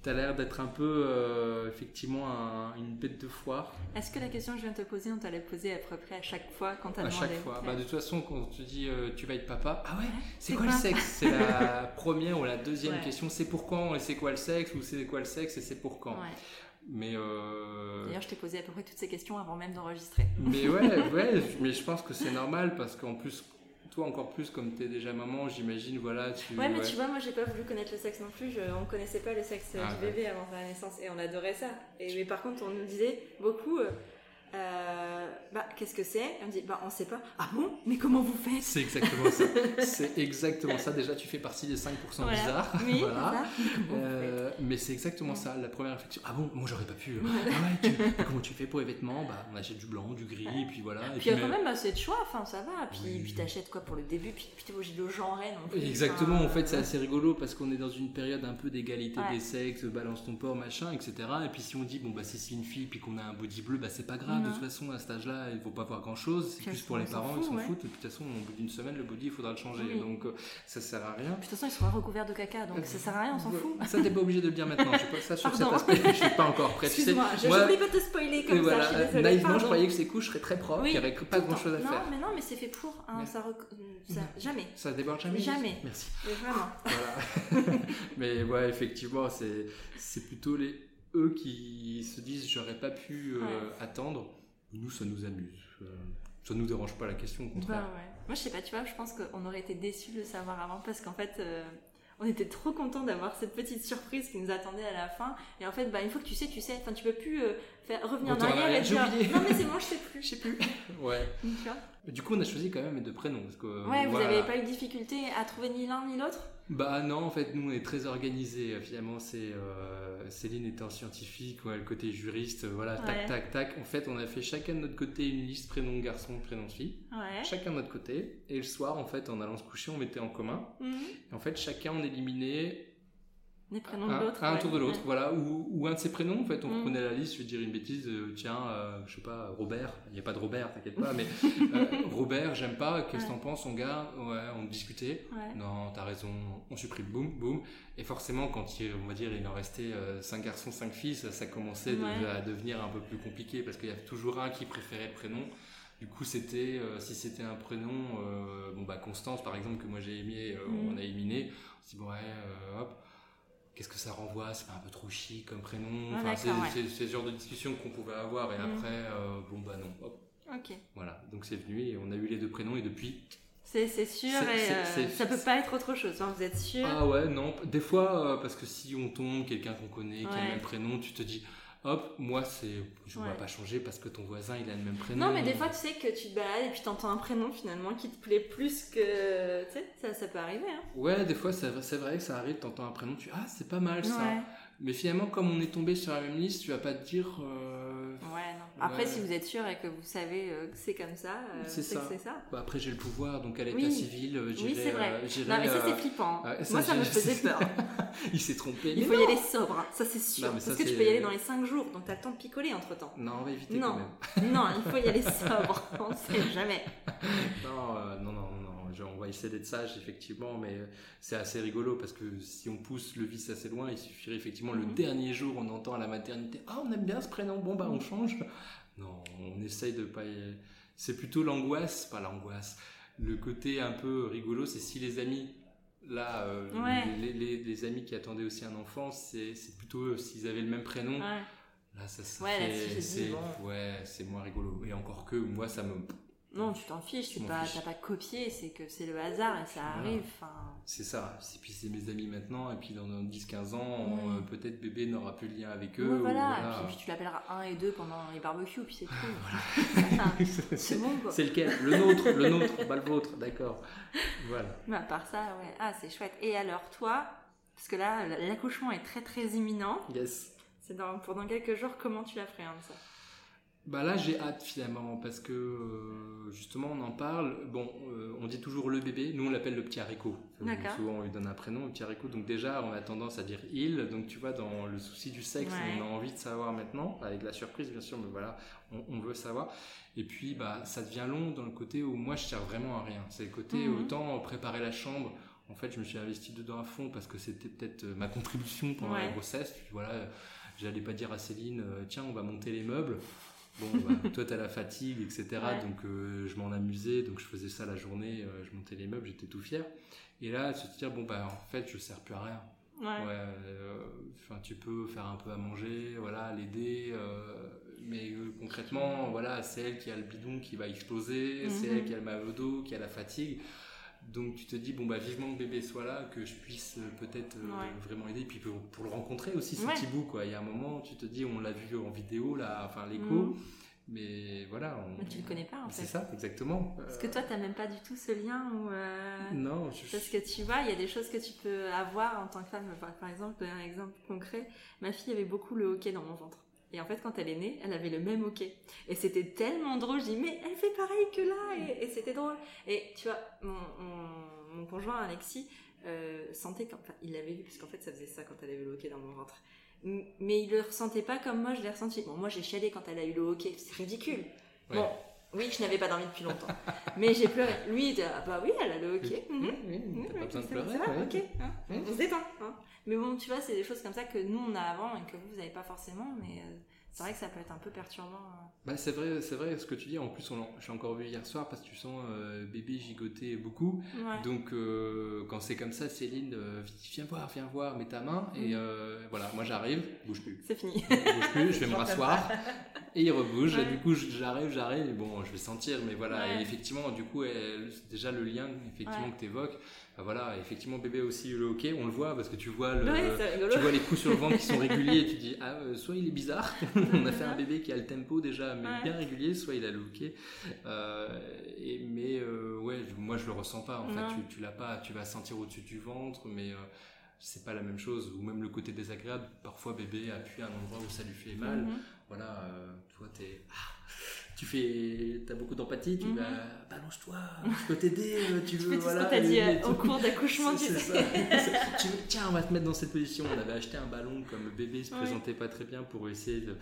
t'as l'air d'être un peu, euh, effectivement, un- une bête de foire. Est-ce que la question que je viens de te poser, on t'a la posée à peu près à chaque fois quand t'as À demandé chaque fois. Ouais. Bah, de toute façon, quand te dit euh, tu vas être papa, ah ouais, c'est C'est quoi, quoi le sexe? C'est la première ou la deuxième Ouais. question. C'est pour quand et c'est quoi le sexe Ou c'est quoi le sexe et c'est pour quand Ouais. Mais euh, D'ailleurs, je t'ai posé à peu près toutes ces questions avant même d'enregistrer. mais ouais, ouais, mais je pense que c'est normal parce qu'en plus, toi encore plus, comme tu es déjà maman, j'imagine, voilà, tu. Ouais, mais tu vois, moi j'ai pas voulu connaître le sexe non plus. Je, on connaissait pas le sexe euh, Ah, du ouais. bébé avant sa naissance et on adorait ça. Et, mais par contre, on nous disait beaucoup. euh, euh, bah, qu'est-ce que c'est? On dit, bah, on sait pas. Ah bon? Mais comment vous faites? C'est exactement ça. c'est exactement ça. Déjà, tu fais partie des 5% bizarres. Oui, voilà. Euh, mais c'est exactement ça. La première réflexion. Ah bon? Moi, j'aurais pas pu. Ah ouais, comment tu fais pour les vêtements Bah, on achète du blanc, du gris, et puis voilà. Et puis, il y a quand même assez de choix. Enfin, ça va. Puis, oui. puis t'achètes quoi pour le début? Puis, puis t'es obligé de le genrer non plus. Exactement. en fait, c'est assez rigolo parce qu'on est dans une période un peu d'égalité des sexes, balance ton port, machin, etc. Et puis, si on dit, bon, bah, si c'est une fille, puis qu'on a un body bleu, bah, c'est pas grave. De toute façon, à cet âge-là, il faut pas voir grand-chose. C'est plus pour les parents, ils s'en foutent. Et puis, de toute façon, au bout d'une semaine, le body, il faudra le changer. Donc, euh, ça sert à rien. Puis, de toute façon, il sera recouvert de caca. Donc, ça sert à rien, on s'en fout. Ça, t'es pas obligé de le dire maintenant. Je suis pas ça sur cet aspect. Je suis pas encore prêt. Excuse-moi, je voulais pas te spoiler comme ça. Je suis désolée. Naïvement, je croyais que ces couches seraient très propres, qu'il n'y avait pas grand-chose à non, faire. mais non, mais c'est fait pour. Hein, ça, ça, jamais. Ça déborde jamais. Jamais. Merci. Mais vraiment. Voilà. mais ouais, effectivement, c'est plutôt les eux qui se disent j'aurais pas pu euh, ouais. attendre. Nous, ça nous amuse. Euh, ça nous dérange pas la question, au contraire. Bah ouais. Moi, je sais pas, tu vois, je pense qu'on aurait été déçus de le savoir avant parce qu'en fait, euh, on était trop contents d'avoir cette petite surprise qui nous attendait à la fin. Et en fait, bah, une fois que tu sais, tu sais. Enfin, tu peux plus faire, revenir en arrière et dire non, mais c'est bon, je sais plus. Je sais plus. ouais. Du coup, on a choisi quand même les deux prénoms. Parce que, ouais, vous n'avez pas eu de difficulté à trouver ni l'un ni l'autre? Bah non, en fait, nous on est très organisés. Finalement, c'est euh, Céline étant scientifique, ouais, le côté juriste, voilà, tac, Ouais. tac, tac. En fait, on a fait chacun de notre côté une liste prénom garçon, prénom fille, Ouais. chacun de notre côté. Et le soir, en fait, en allant se coucher, on mettait en commun. Et en fait, chacun on éliminait Les prénoms un, de l'autre. un ouais. tour de l'autre, Ouais. voilà, ou, ou un de ses prénoms. En fait, on Mm. prenait la liste. Je vais dire une bêtise. euh, tiens, euh, je sais pas, Robert. Il n'y a pas de Robert, t'inquiète pas. Mais euh, Robert, j'aime pas. Qu'est-ce que Ouais. t'en penses, on gars? Ouais, on discutait. Ouais. Non, t'as raison, on supprime, boum, boum. Et forcément, quand il, on va dire, il en restait 5 garçons, 5 filles, ça, ça commençait à devenir un peu plus compliqué parce qu'il y a toujours un qui préférait le prénom. Du coup, c'était, euh, si c'était un prénom, euh, bon bah Constance par exemple, que moi j'ai aimé, euh, Mhm. on a éliminé. On s'est dit, bon, ouais, euh, hop, qu'est-ce que ça renvoie C'est pas un peu trop chic comme prénom Ah, Enfin, c'est, ouais. ce genre de discussion qu'on pouvait avoir. Et Mhm. après, euh, bon bah non, hop, Ok. voilà. Donc c'est venu et on a eu les deux prénoms et depuis, C'est sûr et euh, ça peut pas être autre chose. hein, vous êtes sûr? Ah ouais, non. Des fois, euh, parce que si on tombe, quelqu'un qu'on connaît, qui a le même prénom, tu te dis, hop, moi, c'est, je ne Ouais. vais pas changer parce que ton voisin, il a le même prénom. Non, mais des fois, tu sais que tu te balades et puis t'entends un prénom finalement qui te plaît plus que. Tu sais, ça, ça peut arriver. Hein. Ouais, des fois, c'est vrai que ça arrive, t'entends un prénom, tu ah, c'est pas mal ça. Ouais. Mais finalement, comme on est tombé sur la même liste, tu vas pas te dire. euh, Ouais, non. Après, Ouais. si vous êtes sûr et que vous savez euh, que c'est comme ça, euh, C'est ça. que c'est ça. bah, après, j'ai le pouvoir, donc à l'état Oui. civil, euh, j'irai. Oui, c'est vrai. Non, mais ça, c'est flippant. ça, Moi, ça me faisait peur. il s'est trompé. Il mais faut y aller sobre, hein. ça c'est sûr. Non, mais ça, Parce que tu peux y aller dans les 5 jours, donc t'as le temps de picoler entre temps. Non, on va éviter Non. quand même. non, il faut y aller sobre, on sait jamais. Non, euh, non, non, on va essayer d'être sage, effectivement, mais euh, c'est assez rigolo parce que si on pousse le vice assez loin, il suffirait effectivement le Mhm. dernier jour, on entend à la maternité Ah, on aime bien ce prénom, bon, bah, on change. Non, on essaye de pas. y- C'est plutôt l'angoisse, pas l'angoisse. Le côté un peu rigolo, c'est si les amis. Là, euh, Ouais. les, les- les amis qui attendaient aussi un enfant, c'est plutôt eux, s'ils avaient le même prénom. Ouais. Là, ça, ça c'est bon. ouais, c'est moins rigolo. Et encore que moi, ça me Non, tu t'en fiches, m'en pas, t'as pas copié, c'est que c'est le hasard et ça Voilà. arrive. C'est ça. Et puis c'est mes amis maintenant, et puis dans 10-15 ans, Ouais. euh, peut-être bébé n'aura plus de lien avec eux. ouais, ou voilà. voilà. Et puis, puis tu l'appelleras 1 et 2 pendant les barbecues, puis c'est tout. C'est c'est bon quoi. c'est lequel Le nôtre, le nôtre, pas le vôtre, d'accord. Voilà. Mais à part ça, ouais. Ah, c'est chouette. Et alors, toi, parce que là, l'accouchement est très très imminent. Yes. C'est dans, pour dans quelques jours, comment tu l'appréhendes ça? Bah là, j'ai hâte finalement, parce que euh, justement, on en parle. Bon, euh, on dit toujours le bébé, nous on l'appelle le petit haricot. D'accord. Souvent, on lui donne un prénom, le petit haricot. Donc déjà, on a tendance à dire il. Donc tu vois, dans le souci du sexe, Ouais. on a envie de savoir maintenant, avec la surprise bien sûr, mais voilà, on, on veut savoir. Et puis, bah, ça devient long dans le côté où moi, je sers vraiment à rien. C'est le côté Mhm. autant préparer la chambre. En fait, je me suis investi dedans à fond parce que c'était peut-être euh, ma contribution pendant la grossesse. Puis voilà, j'allais pas dire à Céline, tiens, on va monter les meubles. Bon, bah, toi, t'as la fatigue, etc. Ouais. Donc, euh, je m'en amusais. Donc, je faisais ça la journée. euh, je montais les meubles, j'étais tout fier. Et là, se dire, bon, bah, en fait, je sers plus à rien. Ouais. Ouais, euh, enfin, tu peux faire un peu à manger, voilà, l'aider, mais concrètement, voilà, c'est elle qui a le bidon qui va exploser, c'est Mhm. elle qui a le mal au dos, qui a la fatigue. Donc tu te dis, bon, bah vivement que bébé soit là, que je puisse euh, peut-être euh, Ouais. vraiment aider, puis pour, pour le rencontrer aussi, ce Ouais. petit bout, quoi. Il y a un moment, tu te dis, on l'a vu en vidéo, là, enfin l'écho, Mhm. mais voilà. Mais tu le connais pas en fait. C'est ça, exactement. Parce que toi, tu n'as même pas du tout ce lien où. euh, Non, je... Parce que tu vois, il y a des choses que tu peux avoir en tant que femme. Par, par exemple, un exemple concret, ma fille avait beaucoup le hockey dans mon ventre. Et en fait, quand elle est née, elle avait le même hockey. Et c'était tellement drôle. Je dis, mais elle fait pareil que là. Et, et c'était drôle. Et tu vois, mon, mon, mon conjoint Alexis euh, sentait quand. Enfin, il l'avait vu, parce qu'en fait, ça faisait ça quand elle avait le hockey dans mon ventre. Mais il le ressentait pas comme moi, je l'ai ressenti. Bon, moi, j'ai chialé quand elle a eu le hockey. C'est ridicule. Ouais. Bon, oui, je n'avais pas dormi depuis longtemps. mais j'ai pleuré. Lui, il était, ah bah oui, elle a le hockey. Oui, Mhm. oui, Mhm, t'as pas oui, besoin de ça- pleurer. ça va, ouais. ok, hein. On se détend. hein. Mais bon, tu vois, c'est des choses comme ça que nous on a avant et que vous, vous n'avez pas forcément. Mais euh, c'est vrai que ça peut être un peu perturbant. euh. Bah, c'est vrai, c'est vrai ce que tu dis. En plus, on j'ai encore vu hier soir parce que tu sens euh, bébé gigoter beaucoup. Ouais. Donc, euh, quand c'est comme ça, Céline, euh, viens voir, viens voir, mets ta main. Et euh, voilà, moi j'arrive, bouge plus. C'est fini. bouge plus, je vais me rasseoir. Et il rebouge. Ouais. Et du coup, j'arrive, j'arrive. Bon, je vais sentir, mais voilà. Ouais. Et effectivement, du coup, elle- c'est déjà le lien effectivement que tu évoques. Voilà, effectivement, bébé aussi le hockey, on le voit parce que tu vois le. Ouais. Tu vois les coups sur le ventre qui sont réguliers et tu dis ah euh, soit il est bizarre on a fait un bébé qui a le tempo déjà mais Ouais. bien régulier soit il a le hockey Euh, et, mais euh, ouais je- moi je le ressens pas en Non. fait tu, tu l'as pas tu vas sentir au-dessus du ventre mais c'est pas la même chose ou même le côté désagréable parfois bébé appuie à un endroit où ça lui fait mal Mhm. voilà toi t'es ah, tu fais t'as beaucoup d'empathie tu Mhm. vas balance-toi je peux t'aider euh, tu veux voilà t'a dit et- euh, au cours d'accouchement, tu sais. Tu veux- tiens, on va te mettre dans cette position. On avait acheté un ballon comme le bébé se Ouais. présentait pas très bien pour essayer de,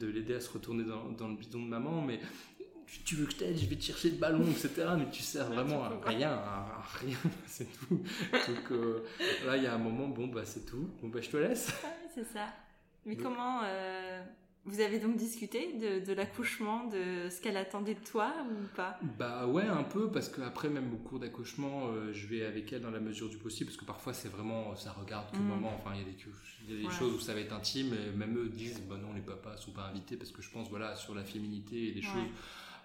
de l'aider à se retourner dans, dans le bidon de maman, mais tu- veux que je t'aide, je vais te chercher le ballon, etc. Mais tu sers vraiment à rien, à rien, c'est tout. Donc euh, là, il y a un moment, bon, bah c'est tout. Bon, bah je te laisse. C'est ça. Mais Donc- comment euh, vous avez donc discuté de, de l'accouchement, de ce qu'elle attendait de toi ou pas? Bah ouais, un peu, parce qu'après, même au cours d'accouchement, euh, je vais avec elle dans la mesure du possible, parce que parfois c'est vraiment, ça regarde tout le Mm. moment, enfin il y a des, il y a des Ouais. choses où ça va être intime, et même eux disent, bah non, les papas sont pas invités, parce que je pense, voilà, sur la féminité et des Ouais. choses,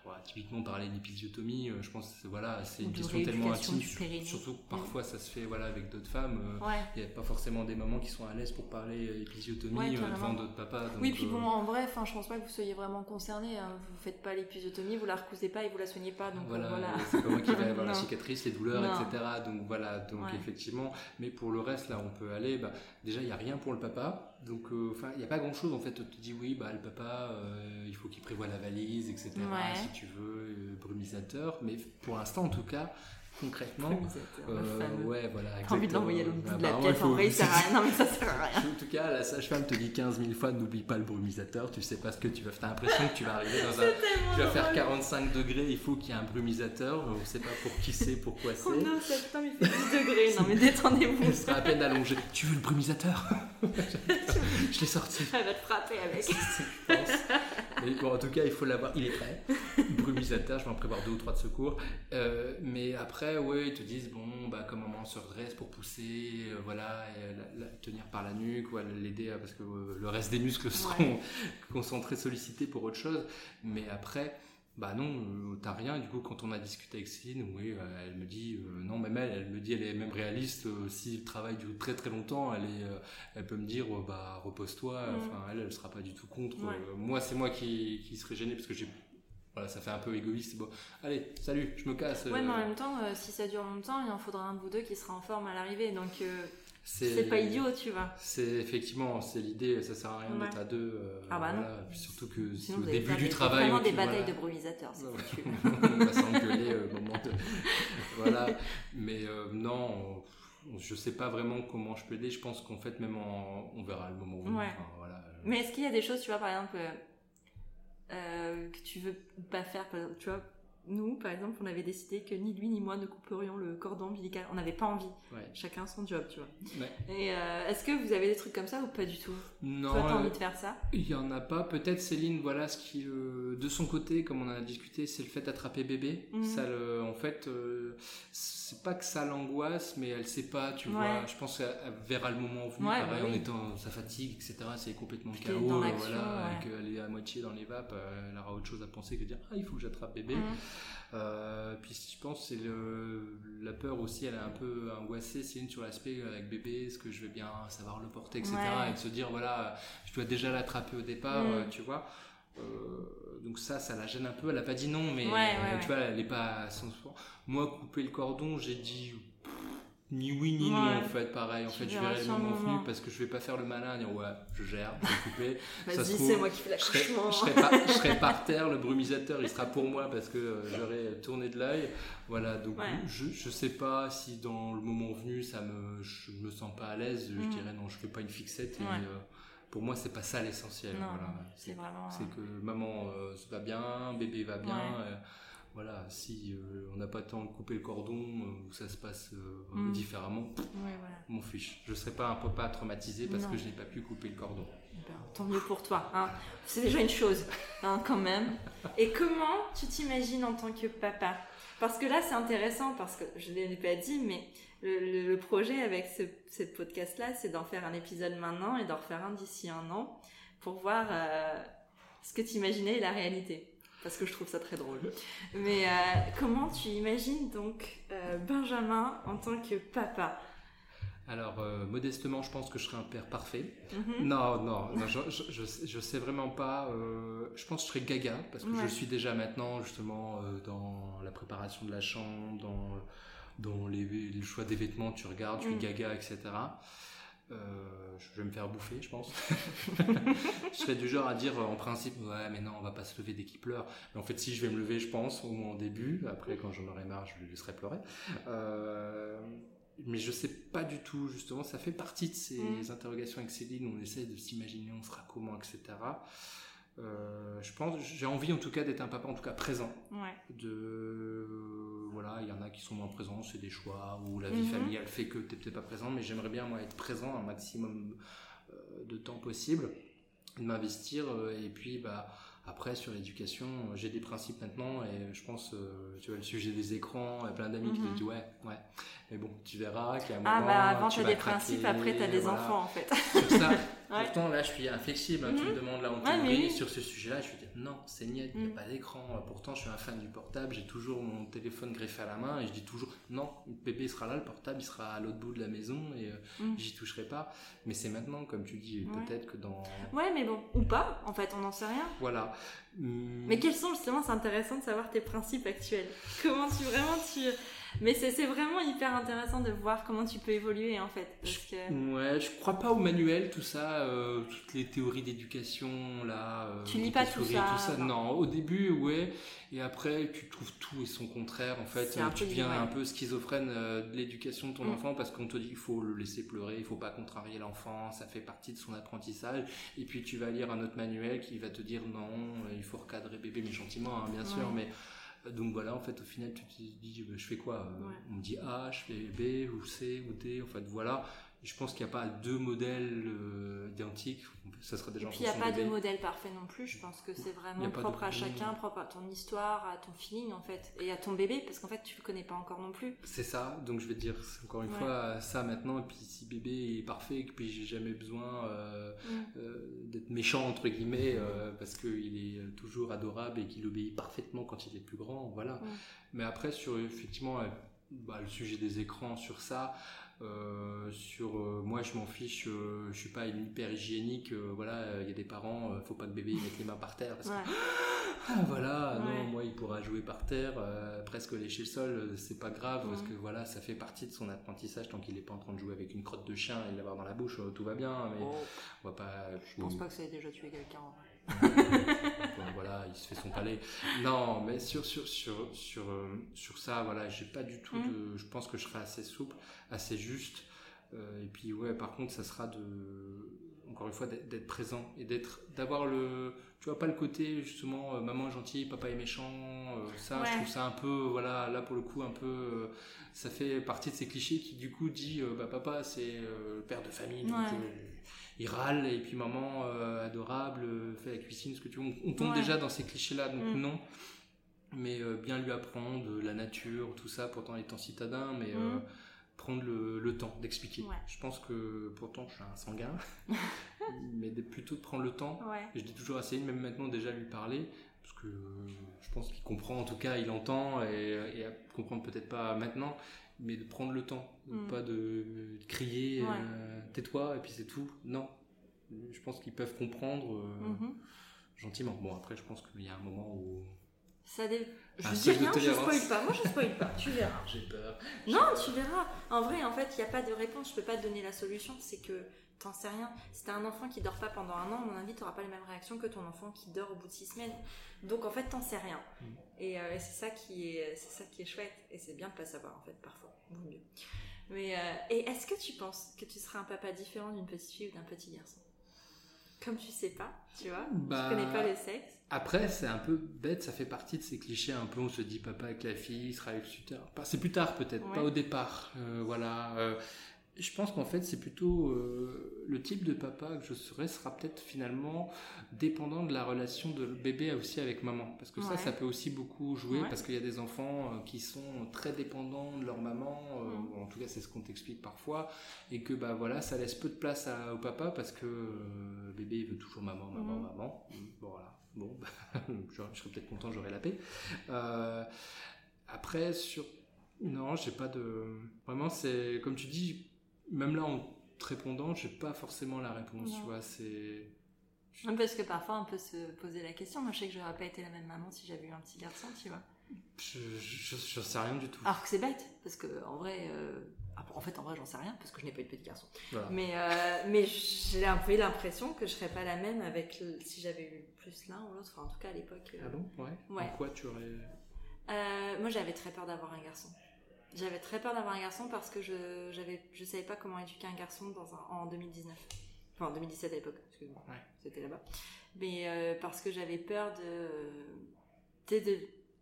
voilà, typiquement parler d'épisiotomie, euh, je pense que c'est- voilà, c'est une question tellement intime, surtout que parfois ça se fait voilà, avec d'autres femmes, euh, il n'y a pas forcément des mamans qui sont à l'aise pour parler euh, épisiotomie devant d'autres papas. Oui, puis bon, en vrai, enfin, je pense pas que vous soyez vraiment concerné. Hein. Vous faites pas l'épisiotomie, vous la recousez pas et vous la soignez pas. Donc Voilà, voilà. c'est pas moi qui vais avoir la cicatrice, les douleurs, Non. etc. Donc voilà, donc Ouais. effectivement. Mais pour le reste, là, on peut aller. Bah, déjà, il n'y a rien pour le papa. Donc, euh, il n'y a pas grand chose en fait. On te dit oui, bah, le papa, euh, il faut qu'il prévoie la valise, etc. Ouais. Si tu veux, euh, brumisateur. Mais pour l'instant, en tout cas, concrètement. Euh, ouais, voilà. T'as envie de l'envoyer à l'autre bout exactement. de la Bah, tête, il faut- en vrai, il sert à rien. Non, mais ça sert à rien. En tout cas, la sage-femme te dit 15 000 fois n'oublie pas le brumisateur. Tu sais pas ce que tu vas faire. T'as l'impression que tu vas arriver dans un. Tu vas faire 45 degrés, il faut qu'il y ait un brumisateur. On ne sait pas pour qui c'est, pourquoi Oh c'est. non, septembre, il fait 10 degrés. Non, mais détendez-vous. Elle sera à peine allongée. Tu veux le brumisateur Je l'ai sorti. Elle va te frapper avec. Bon, en tout cas, il faut l'avoir. Il est prêt. Brumisateur, je vais en prévoir deux ou trois de secours. Euh, mais après, ouais, ils te disent bon, bah, comment maman se redresse pour pousser, euh, voilà, et la- la- tenir par la nuque, ou à l'aider à- parce que euh, le reste des muscles seront concentrés, sollicités pour autre chose. Mais après. Bah non, euh, t'as rien. Du coup, quand on a discuté avec Céline, oui, euh, elle me dit euh, non, même elle, elle me dit, elle est même réaliste. euh, si le travail dure très très longtemps, elle est, euh, elle peut me dire, bah repose-toi. Mhm. Enfin, elle, elle sera pas du tout contre. Ouais. Moi, c'est moi qui, qui serais gêné parce que j'ai, voilà, ça fait un peu égoïste. Bon, allez, salut, je me casse. Ouais, mais en même temps, si ça dure longtemps, il en faudra un de vous deux qui sera en forme à l'arrivée. Donc, c'est, pas idiot, tu vois. C'est effectivement, c'est l'idée. Ça sert à rien Ouais. d'être à deux. euh, Ah bah non. voilà. Surtout que c'est Sinon, au début faire du travail. Vraiment des batailles voilà. de brumisateurs, c'est on va s'engueuler au moment de. Voilà. Mais euh, non, on- je sais pas vraiment comment je peux aider. Je pense qu'en fait, même en- on verra le moment où. Ouais. Enfin, voilà. Mais est-ce qu'il y a des choses, tu vois, par exemple, euh, euh, que tu veux pas faire Tu vois, nous, par exemple, on avait décidé que ni lui ni moi ne couperions le cordon ombilical. On n'avait pas envie. Ouais. Chacun son job, tu vois. Ouais. Et euh, est-ce que vous avez des trucs comme ça ou pas du tout? Non, Toi, t'as euh, envie de faire ça? il y en a pas. Peut-être Céline, voilà ce qui, euh, de son côté, comme on en a discuté, c'est le fait d'attraper bébé. Mhm. Ça, le, en fait, euh, c'est pas que ça l'angoisse, mais elle sait pas, tu Ouais. vois. Je pense qu'elle elle verra le moment venu, Ouais, pareil, bah en oui. étant sa fatigue, etc. C'est complètement Puis dans euh, voilà, ouais. qu'elle est à moitié dans les vapes. euh, elle aura autre chose à penser que de dire ah il faut que j'attrape bébé. Euh, puis je pense c'est le, la peur aussi, elle est un peu angoissée, c'est une sur l'aspect avec bébé, est-ce que je vais bien savoir le porter, etc. Et de se dire voilà, je dois déjà l'attraper au départ, Mm. tu vois. Donc ça, ça la gêne un peu. Elle a pas dit non, mais Ouais, ouais, tu vois, elle est pas à 100%. Moi, couper le cordon, j'ai dit pff, ni oui ni non Ouais. en fait. Pareil, en fait, je verrai le moment venu parce que je vais pas faire le malin, dire ouais, je gère, je vais couper. Ça Vas-y, c'est moi qui fais je serai, l'accouchement. je, serai par, je serai par terre, le brumisateur il sera pour moi parce que euh, j'aurai tourné de l'œil. Voilà, donc Ouais. je, je sais pas si dans le moment venu ça me, je me sens pas à l'aise, je Mm. dirais non, je fais pas une fixette. Et, Ouais. euh, pour moi, c'est pas ça l'essentiel. Voilà. c'est vraiment. C'est que maman euh, ça va bien, bébé va bien. Ouais. euh, voilà, si euh, on n'a pas le temps de couper le cordon euh, ou ça se passe euh, Mm. différemment, Ouais, voilà. m'en fiche. Je serai pas un papa traumatisé parce Non. que je n'ai pas pu couper le cordon. Ben, tant mieux pour toi. Hein. C'est déjà une chose, hein, quand même. Et comment tu t'imagines en tant que papa? Parce que là, c'est intéressant, parce que je ne l'ai pas dit, mais le, projet avec ce, ce podcast-là, c'est d'en faire un épisode maintenant et d'en refaire un d'ici un an pour voir euh, ce que tu imaginais et la réalité. Parce que je trouve ça très drôle. Mais euh, comment tu imagines donc euh, Benjamin en tant que papa? Alors, euh, modestement, je pense que je serai un père parfait. Mhm. Non, non, non, je, je, sais- je sais vraiment pas. euh, je pense que je serai gaga parce que Ouais. je suis déjà maintenant justement euh, dans la préparation de la chambre, dans, dans les, les choix des vêtements. Tu regardes, je suis Mm. gaga, etc. Euh, je vais me faire bouffer, je pense. je serais du genre à dire euh, en principe, ouais, mais non, on va pas se lever dès qu'il pleure. Mais en fait, si je vais me lever, je pense, au moins au début. Après, quand j'en aurai marre, je le laisserai pleurer. Euh, mais je sais pas du tout, justement, ça fait partie de ces Mm. interrogations avec Céline, on essaie de s'imaginer, on sera comment, etc. Euh, je pense, j'ai envie en tout cas d'être un papa en tout cas présent. Ouais. De voilà, il y en a qui sont moins présents, c'est des choix ou la vie Mhm. familiale fait que t'es peut-être pas présent, mais j'aimerais bien moi être présent un maximum euh, de temps possible, de m'investir euh, et puis bah après sur l'éducation, euh, j'ai des principes maintenant et je pense euh, tu vois le sujet des écrans, il y a plein d'amis qui Mhm. me disent ouais ouais, mais bon tu verras a un Ah moment bah avant tu t'as des craquer, principes, après t'as des voilà. enfants en fait. Ça, Ouais. Pourtant, là, je suis inflexible. hein, Tu Mhm. me demandes là Ouais, théorie, mais oui. sur ce sujet-là, je vais dire non, c'est niette, il n'y Mhm. a pas d'écran. Pourtant, je suis un fan du portable, j'ai toujours mon téléphone greffé à la main et je dis toujours non, le bébé sera là, le portable il sera à l'autre bout de la maison et euh, Mhm. j'y toucherai pas. Mais c'est maintenant, comme tu dis, Ouais. peut-être que dans. Ouais, mais bon, ou pas, en fait, on n'en sait rien. Voilà. Hum, Mais quels sont justement, c'est intéressant de savoir tes principes actuels. Comment tu vraiment tu. Mais c'est vraiment hyper intéressant de voir comment tu peux évoluer en fait. Parce que Ouais, je crois pas au manuel, tout ça, euh, toutes les théories d'éducation, là. euh, Tu lis pas tout ça, non. Au début, ouais. Et après, tu trouves tout et son contraire. En fait, Euh, tu deviens un peu schizophrène de l'éducation de ton Mm. enfant parce qu'on te dit qu'il faut le laisser pleurer, il faut pas contrarier l'enfant, ça fait partie de son apprentissage. Et puis, tu vas lire un autre manuel qui va te dire non, il faut recadrer bébé, mais gentiment, hein, bien sûr. Mais donc voilà, en fait, au final, tu te dis, je fais quoi? Ouais. On me dit A, je fais B, ou C, ou D. En fait, voilà. Je pense qu'il n'y a pas deux modèles euh, identiques. Ça sera déjà Et puis il n'y a pas de modèle parfait non plus. Je pense que c'est vraiment propre de- à chacun, propre à ton histoire, à ton feeling en fait, et à ton bébé, parce qu'en fait tu le connais pas encore non plus. C'est ça, donc je vais te dire encore une Ouais. fois ça maintenant. Et puis si bébé est parfait, et puis j'ai jamais besoin euh, Mm. euh, d'être méchant entre guillemets euh, parce qu'il est euh, toujours adorable et qu'il obéit parfaitement quand il est plus grand, voilà. Mm. Mais après sur effectivement euh, bah, le sujet des écrans sur ça. Euh, sur euh, moi je m'en fiche euh, je suis pas une hyper hygiénique voilà il y a des parents faut pas que bébé mette les mains par terre parce que Ouais. ah, voilà, Ouais. non, moi il pourra jouer par terre, presque lécher le sol, c'est pas grave parce que voilà, ça fait partie de son apprentissage tant qu'il est pas en train de jouer avec une crotte de chien et de l'avoir dans la bouche, tout va bien, mais Oh, on va pas. je pense pas que ça ait déjà tué quelqu'un. voilà, il se fait son palais. Non, mais sur sur sur sur euh, sur ça, voilà, j'ai pas du tout de. Je pense que je serai assez souple, assez juste. Euh, et puis ouais, par contre, ça sera de encore une fois d'être présent et d'être d'avoir le tu vois pas le côté justement euh, maman est gentille papa est méchant euh, ça je trouve ça un peu voilà là pour le coup un peu euh, ça fait partie de ces clichés qui du coup dit bah papa c'est le père de famille donc Ouais. Il râle et puis maman euh, adorable euh, fait la cuisine ce que tu veux on, on tombe Ouais. déjà dans ces clichés là donc Mm. non mais euh, bien lui apprendre la nature tout ça pourtant étant citadin mais Mm. prendre le, le temps d'expliquer Ouais. je pense que pourtant je suis un sanguin mais plutôt de prendre le temps Ouais. et je dis toujours à Céline, même maintenant déjà lui parler, parce que je pense qu'il comprend, en tout cas il entend, et, et comprendre peut-être pas maintenant, mais de prendre le temps, Mm. pas de, de crier, euh, tais-toi, et puis c'est tout. Non, je pense qu'ils peuvent comprendre. euh, Mhm. gentiment. Bon, après, je pense qu'il y a un moment où. Ça dé... Je Un dis rien, je spoil pas. Moi, je spoil pas. Tu verras. J'ai peur. Non, tu verras. En vrai, en fait, il n'y a pas de réponse. Je peux pas te donner la solution. C'est que t'en sais rien. Si t'as un enfant qui dort pas pendant un an, à mon avis, t'auras pas les mêmes réactions que ton enfant qui dort au bout de six semaines. Donc, en fait, t'en sais rien. Mm. Et euh, c'est ça qui est, c'est ça qui est chouette. Et c'est bien de pas savoir, en fait, parfois. Vaut mieux. Mais euh, et est-ce que tu penses que tu seras un papa différent d'une petite fille ou d'un petit garçon? Comme tu sais pas, tu vois, Bah, tu connais pas le sexe. Après, c'est un peu bête, ça fait partie de ces clichés un peu, on se dit papa avec la fille, il sera avec plus tard. C'est plus tard peut-être, Ouais. pas au départ. Euh, voilà. Euh, je pense qu'en fait, c'est plutôt euh, le type de papa que je serai sera peut-être finalement dépendant de la relation de bébé aussi avec maman. Parce que ça, Ouais. ça peut aussi beaucoup jouer, Ouais. parce qu'il y a des enfants euh, qui sont très dépendants de leur maman, euh, Mm. en tout cas, c'est ce qu'on t'explique parfois, et que bah voilà, ça laisse peu de place à- au papa parce que le bébé il veut toujours maman, maman, Mhm. maman. Bon voilà, bon, je, je serais peut-être content, j'aurai la paix. Après sur, non, j'ai pas de, vraiment c'est comme tu dis, même là en te répondant, j'ai pas forcément la réponse, Non. tu vois, c'est Parce que parfois on peut se poser la question. Moi, je sais que j'aurais pas été la même maman si j'avais eu un petit garçon, tu vois. je, je, je sais rien du tout. Alors que c'est bête, parce que en vrai, euh, ah, en fait, en vrai, j'en sais rien parce que je n'ai pas eu de petit garçon. Voilà. Mais, euh, mais j'ai un peu l'impression que je serais pas la même avec le- si j'avais eu plus l'un ou l'autre. Enfin, en tout cas, à l'époque. euh, Ah bon, ouais. Ouais. En quoi tu aurais euh, moi, j'avais très peur d'avoir un garçon. J'avais très peur d'avoir un garçon parce que je j'avais je savais pas comment éduquer un garçon dans un, en 2019. Enfin, en 2017 à l'époque, excuse-moi. Ouais. C'était là-bas. Mais euh, parce que j'avais peur de, de.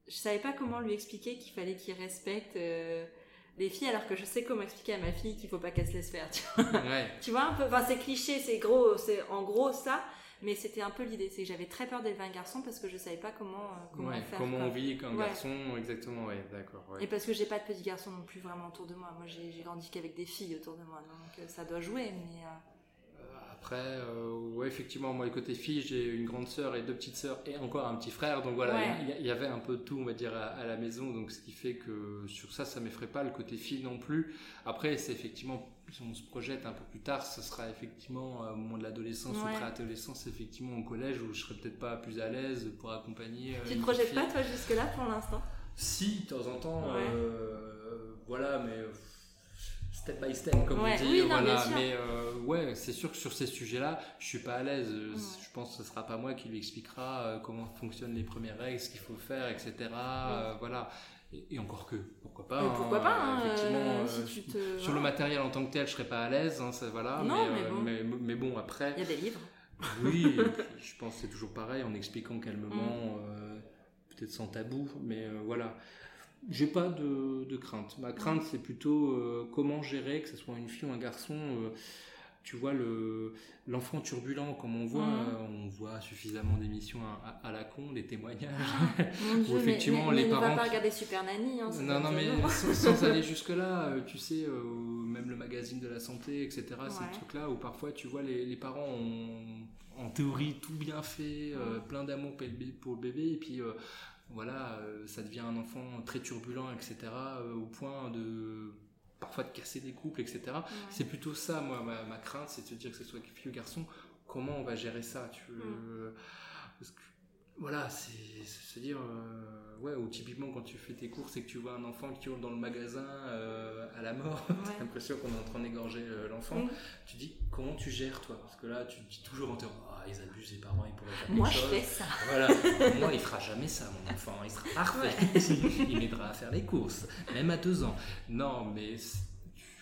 Je savais pas comment lui expliquer qu'il fallait qu'il respecte euh, les filles alors que je sais comment expliquer à ma fille qu'il faut pas qu'elle se laisse faire. Tu vois, Ouais. Tu vois un peu. Enfin, c'est cliché, c'est gros, c'est en gros ça. Mais c'était un peu l'idée, c'est que j'avais très peur d'élever un garçon parce que je savais pas comment, euh, comment Ouais, faire. comment quoi. on vit qu'un Ouais. garçon, exactement, ouais, d'accord. ouais. Et parce que j'ai pas de petits garçons non plus vraiment autour de moi. Moi, j'ai grandi qu'avec des filles autour de moi, donc euh, ça doit jouer. Mais Euh, Après, euh, ouais, effectivement, moi, côté fille, j'ai une grande sœur et deux petites sœurs et encore un petit frère. Donc voilà, Ouais. il y, avait un peu de tout, on va dire, à, à la maison. Donc ce qui fait que sur ça, ça m'effraie pas le côté fille non plus. Après, c'est effectivement, si on se projette un peu plus tard, ce sera effectivement euh, au moment de l'adolescence Ouais. ou préadolescence, effectivement au collège où je serais peut-être pas plus à l'aise pour accompagner. euh, tu te projettes fille. pas toi jusque-là pour l'instant? Si, de temps en temps, Ouais. euh, voilà, mais step by step, comme Ouais, on dit, oui, non, voilà. bien sûr. Mais euh, ouais, c'est sûr que sur ces sujets-là, je suis pas à l'aise. Euh, Ouais. Je pense que ce sera pas moi qui lui expliquera euh, comment fonctionnent les premières règles, ce qu'il faut faire, etc. Euh, voilà. Et, et encore que, pourquoi pas. Pourquoi hein, pas hein, effectivement, euh, si tu te... Sur le matériel en tant que tel, je serais pas à l'aise, hein, ça, voilà. Non, mais, mais bon. mais, mais bon, après. Il y a des livres. Oui, je pense que c'est toujours pareil en expliquant calmement, Mm. euh, peut-être sans tabou, mais euh, voilà. J'ai pas de, de crainte. Ma crainte, c'est plutôt euh, comment gérer, que ce soit une fille ou un garçon. euh, tu vois, le, l'enfant turbulent, comme on voit, Mm. euh, on voit suffisamment d'émissions à, à- à la con, des témoignages. Mon Dieu, mais- effectivement, mais, mais les ne va parents pas regarder Super Nanny. Hein, Non, non, mais sans, sans aller jusque-là, euh, tu sais, euh, même le magazine de la santé, etc., ces trucs-là où parfois tu vois les, les parents ont en théorie tout bien fait, euh, Mm. plein d'amour pour le bébé- pour le bébé, et puis euh, voilà, euh, ça devient un enfant très turbulent, etc., euh, au point de parfois de casser des couples, etc. Ouais. C'est plutôt ça, moi, ma, ma crainte, c'est de se dire que ce soit fille ou garçon, comment on va gérer ça tu Mm. veux, parce que, Voilà, c'est se dire, euh, ouais, ou typiquement quand tu fais tes courses et que tu vois un enfant qui hurle dans le magasin euh, à la mort, Ouais. t'as l'impression qu'on est en train d'égorger euh, l'enfant. Mm. Tu dis, comment tu gères toi? Parce que là, tu te dis toujours en te ah, ils abusent, les parents, ils pourraient faire Moi, quelque je chose. fais ça. Voilà, moi il fera jamais ça, mon enfant, il sera parfait. il m'aidera à faire les courses, même à deux ans. Non, mais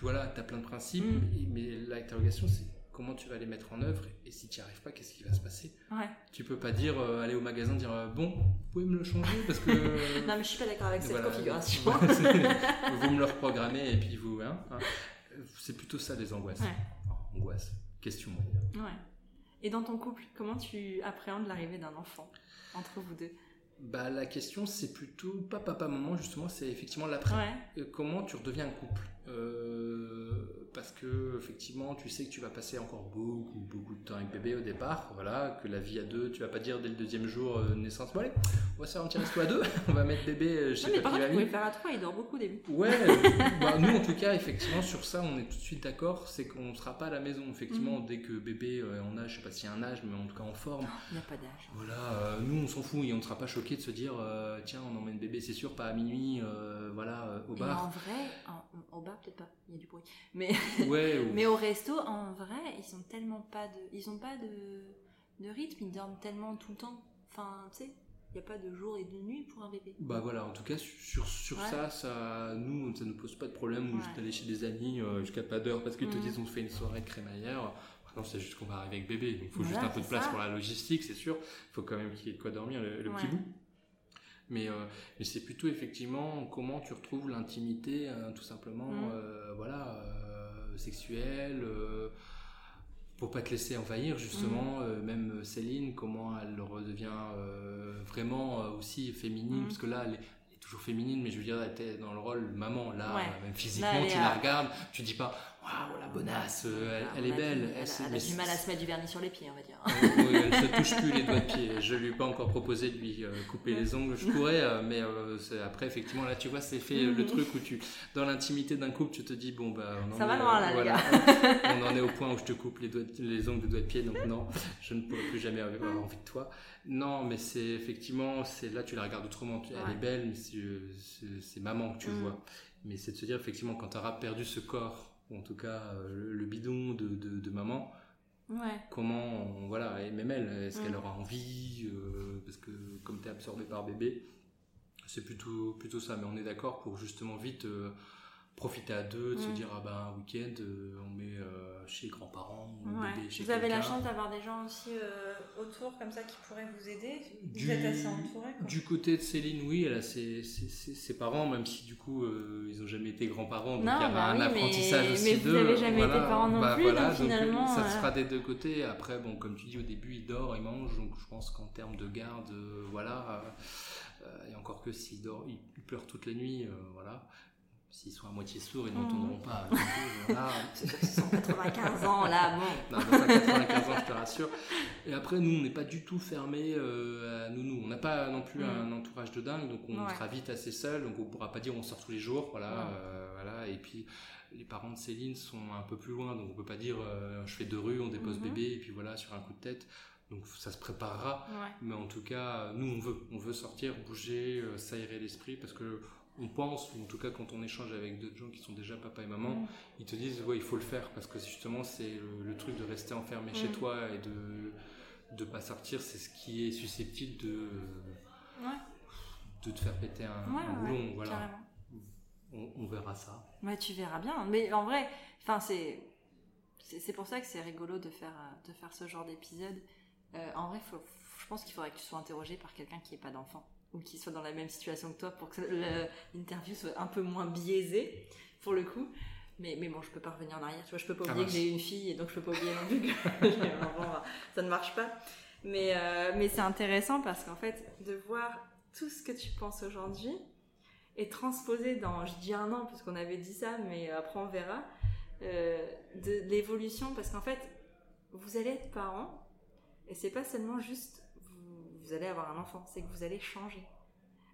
voilà, tu as plein de principes, Mm. mais l'interrogation c'est comment tu vas les mettre en œuvre, et si tu n'y arrives pas, qu'est-ce qui va se passer? Ouais. Tu peux pas dire, euh, aller au magasin, dire, euh, bon, vous pouvez me le changer parce que. Non, mais je suis pas d'accord avec cette Voilà. configuration. Vous me le reprogrammez et puis vous. Hein, hein. C'est plutôt ça les angoisses. Ouais. Enfin, angoisse, question. Ouais. Et dans ton couple, comment tu appréhendes l'arrivée d'un enfant entre vous deux? Bah, la question, c'est plutôt pas papa-maman, justement, c'est effectivement l'après. Euh, comment tu redeviens un couple? Euh, Parce que effectivement, tu sais que tu vas passer encore beaucoup, beaucoup de temps avec bébé au départ. Voilà, que la vie à deux, tu vas pas dire dès le deuxième jour euh, naissance, bon allez, on va se faire un petit resto à deux, on va mettre bébé euh, chez Ouais, mais par contre, vous pouvez faire à trois, il dort beaucoup au début. Ouais, bah, nous en tout cas, effectivement, sur ça, on est tout de suite d'accord, c'est qu'on ne sera pas à la maison. Effectivement, Mhm. dès que bébé euh, en âge, je sais pas s'il y a un âge, mais en tout cas en forme, Il n'y a pas d'âge. voilà, nous on s'en fout et on ne sera pas choqué de se dire, tiens, on emmène bébé, c'est sûr, pas à minuit, voilà, au Mais bar. en vrai, en- au bar peut-être pas, il y a du bruit. Mais, Ouais, ou- mais au resto, en vrai, ils ont tellement pas de, ils ont pas de, de rythme, ils dorment tellement tout le temps. Enfin, tu sais, il n'y a pas de jour et de nuit pour un bébé. Bah voilà, en tout cas sur, sur Ouais. ça, ça, nous, ça nous pose pas de problème ou Ouais. d'aller chez des amis euh, jusqu'à pas d'heure parce qu'ils te Mhm. disent on se fait une soirée de crémaillère. Non, c'est juste qu'on va arriver avec bébé, donc il faut juste un peu de place ça. pour la logistique, c'est sûr. Il faut quand même qu'il y ait de quoi dormir, le, le petit bout. Mais, euh, mais c'est plutôt effectivement comment tu retrouves l'intimité, hein, tout simplement, Mhm. euh, voilà, euh, sexuelle. euh, pour pas te laisser envahir justement, euh, même Céline, comment elle redevient euh, vraiment euh, aussi féminine, Mhm. parce que là elle est, elle est toujours féminine, mais je veux dire, elle était dans le rôle maman, là, Ouais. même physiquement, Là, tu la regardes, tu dis pas, waouh, la bonasse, euh, elle, est belle, avis, elle, a- elle mais a du mal à se mettre du vernis sur les pieds, on va dire. oui, elle se touche plus les doigts de pied. Je lui ai pas encore proposé de lui euh, couper les ongles. Je pourrais, euh, mais euh, après, effectivement, là, tu vois, c'est fait euh, le truc où tu, dans l'intimité d'un couple, tu te dis, bon, bah, on en Ça va loin, là, les voilà, on en est au point où je te coupe les, doigts les ongles de doigts de pied, donc non, je ne pourrai plus jamais avoir envie de toi. Non, mais c'est effectivement, c'est là, tu la regardes autrement. Elle Ouais. est belle, mais c'est- maman que tu Mhm. vois. Mais c'est de se dire, effectivement, quand tu auras perdu ce corps, ou en tout cas euh, le, le bidon de, de, de maman, Ouais. comment on- voilà et même elle est-ce Mm. qu'elle aura envie euh, parce que comme tu es absorbé par bébé c'est plutôt plutôt ça mais on est d'accord pour justement vite euh, profiter à deux de se Mm. dire ah ben un week-end euh, on met euh, chez les grands-parents ou Ouais. bébé chez Vous avez la chance d'avoir des gens aussi euh, autour comme ça qui pourraient vous aider. Du- Vous êtes assez entouré. Quoi. du côté de Céline, oui, elle a ses, ses- ses- ses parents, même si du coup euh, ils ont jamais été grands-parents, donc Non, il y avait bah un oui, mais- apprentissage aussi mais vous d'eux. avez jamais été voilà. parents non Bah plus, voilà, donc finalement, ça se fera des deux côtés. Après, bon, comme tu dis, au début il dort, il mange, donc je pense qu'en termes de garde, voilà, et encore que s'il dort, il, pleure toutes les nuits, euh, voilà. S'ils sont à moitié sourds, ils Mhm. n'entendront pas. voilà. C'est sûr qu'ils sont 95 ans là, bon. Non, pas 95 ans, je te rassure. Et après, nous, on n'est pas du tout fermé euh, à nounou. On n'a pas non plus Mm. un entourage de dingue, donc on Ouais. sera vite assez seul. Donc on pourra pas dire on sort tous les jours, voilà, Ouais. euh, voilà. Et puis les parents de Céline sont un peu plus loin, donc on peut pas dire euh, je fais deux rues, on dépose Mhm. bébé et puis voilà sur un coup de tête. Donc ça se préparera. Ouais. Mais en tout cas, nous, on veut, on veut sortir, bouger, euh, s'aérer l'esprit parce que on pense, ou en tout cas quand on échange avec d'autres gens qui sont déjà papa et maman, Mm. ils te disent ouais il faut le faire parce que justement c'est le, le truc de rester enfermé chez Mm. toi et de de pas sortir c'est ce qui est susceptible de Ouais. de te faire péter un, Ouais, un ouais, boulon voilà on, on verra ça Ouais, tu verras bien. Mais en vrai, enfin, c'est, c'est, pour ça que c'est rigolo de faire, de faire ce genre d'épisode. Euh, en vrai, faut- je pense qu'il faudrait que tu sois interrogé par quelqu'un qui n'ait pas d'enfant ou qui soit dans la même situation que toi pour que l'interview soit un peu moins biaisée, pour le coup. Mais, mais bon, je peux pas revenir en arrière. Tu vois, je peux pas Ah oublier que j'ai une fille et donc je peux pas oublier non plus que j'ai un enfant. Ça ne marche pas. Mais, euh, mais c'est intéressant parce qu'en fait, de voir tout ce que tu penses aujourd'hui et transposer dans, je dis un an parce qu'on avait dit ça, mais après on verra, euh, de l'évolution parce qu'en fait, vous allez être parents et c'est pas seulement juste vous, allez avoir un enfant, c'est que vous allez changer.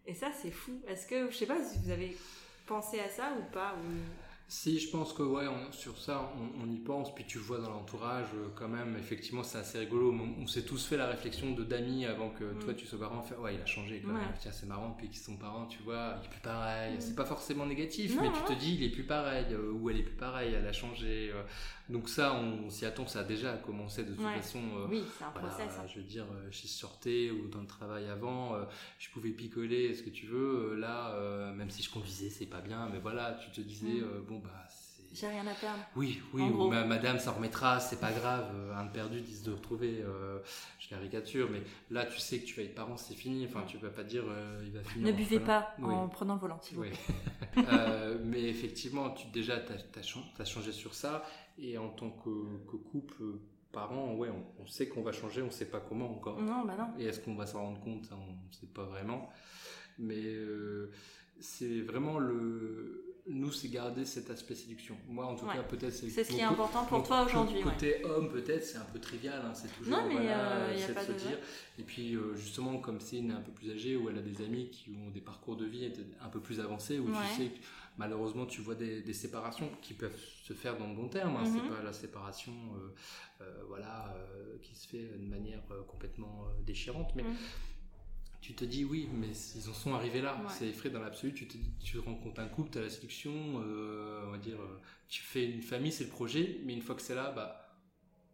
Et ça, c'est fou. Est-ce que, je sais pas si vous avez pensé à ça ou pas ou... si je pense que ouais on- sur ça on, on y pense puis tu vois dans l'entourage euh, quand même effectivement c'est assez rigolo on, on s'est tous fait la réflexion de d'amis avant que Mm. toi tu sois parent faire ouais il a changé quand Ouais. même tiens c'est marrant depuis qu'ils sont parents tu vois il est plus pareil Mm. c'est pas forcément négatif Non, mais tu te dis il est plus pareil euh, ou elle est plus pareille elle a changé euh. donc ça on, s'y attend ça a déjà commencé de toute Ouais. façon Oui, c'est un voilà, process. hein. je veux dire, je sortais ou dans le travail avant, je pouvais picoler ce que tu veux. Là, même si je conduisais, c'est pas bien, mais voilà, tu te disais, Mm. bon, bah, c'est. J'ai rien à perdre. Oui, oui, ou ma- madame, ça remettra, c'est pas grave, euh, un de perdu, dix de retrouvé, euh, je caricature, mais là, tu sais que tu vas être parent, c'est fini, enfin, tu vas pas dire, euh, il va finir. Ne buvez pas Oui. en prenant le volant, s'il vous Oui. plaît. Euh, mais effectivement, tu, déjà, tu as, changé sur ça. Et en tant que, que couple, parent, ouais, on, on sait qu'on va changer, on sait pas comment encore. Non, bah non. Et est-ce qu'on va s'en rendre compte On ne sait pas vraiment. Mais euh, c'est vraiment le, nous, c'est garder cet aspect séduction. Moi, en tout Ouais. cas, peut-être c'est. C'est ce qui est important pour toi aujourd'hui. ouais. Côté homme, peut-être, c'est un peu trivial. hein, c'est toujours. Non, mais, voilà, euh, y a c'est de pas se dire. Et puis, euh, justement, comme Céline est un peu plus âgée, ou elle a des amis qui ont des parcours de vie un peu plus avancés, où Ouais. tu sais que malheureusement, tu vois des, des séparations qui peuvent se faire dans le bon terme. hein, Mhm. C'est pas la séparation, euh, euh, voilà, qui se fait de manière complètement déchirante, mais Mhm. Tu te dis oui, mais ils en sont arrivés là. Ouais. C'est effrayé dans l'absolu. Tu te, tu rencontres un couple, tu as la séduction, euh, on va dire, euh, tu fais une famille, c'est le projet, mais une fois que c'est là, bah,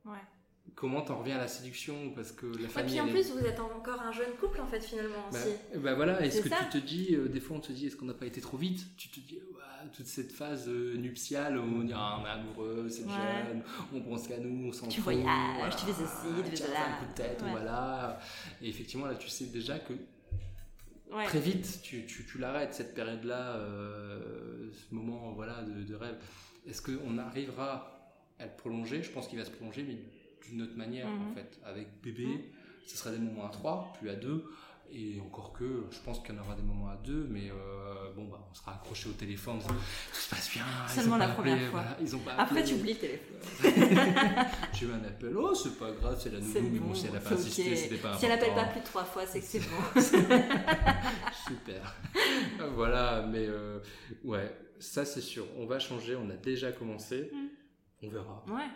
Ouais. comment t'en reviens à la séduction? Parce que la Et famille. puis en plus, vous êtes encore un jeune couple en fait finalement bah, aussi. bah voilà, est-ce que ça. tu te dis, euh, des fois on te dit, est-ce qu'on n'a pas été trop vite? Tu te dis, toute cette phase euh, nuptiale où on dit, ah, on est amoureux, c'est Ouais. jeune, on pense qu'à nous, on s'en Tu fout, voyages, tu fais ceci, tu fais cela. un coup de tête, Ouais. voilà. Et effectivement, là, tu sais déjà que Ouais. très vite, tu, tu, tu l'arrêtes, cette période-là, euh, ce moment voilà, de, de rêve. Est-ce qu'on arrivera à le prolonger? Je pense qu'il va se prolonger, mais d'une autre manière, Mhm. en fait. Avec bébé, ce sera des moments à trois, plus à deux. Et encore que, je pense qu'il y en aura des moments à deux, mais euh, bon, bah, on sera accroché au téléphone, tout se passe bien. Seulement la première fois. voilà, ils ont pas Après, tu oublies le téléphone. J'ai eu un appel, oh, c'est pas grave, c'est la nounou, mais bon, bon, si elle a c'est pas insisté, ok. c'était pas Si elle appelle pas plus de trois fois, c'est que c'est bon. Super. voilà, mais euh, ouais, ça c'est sûr. On va changer, on a déjà commencé. Mm. On verra. ouais,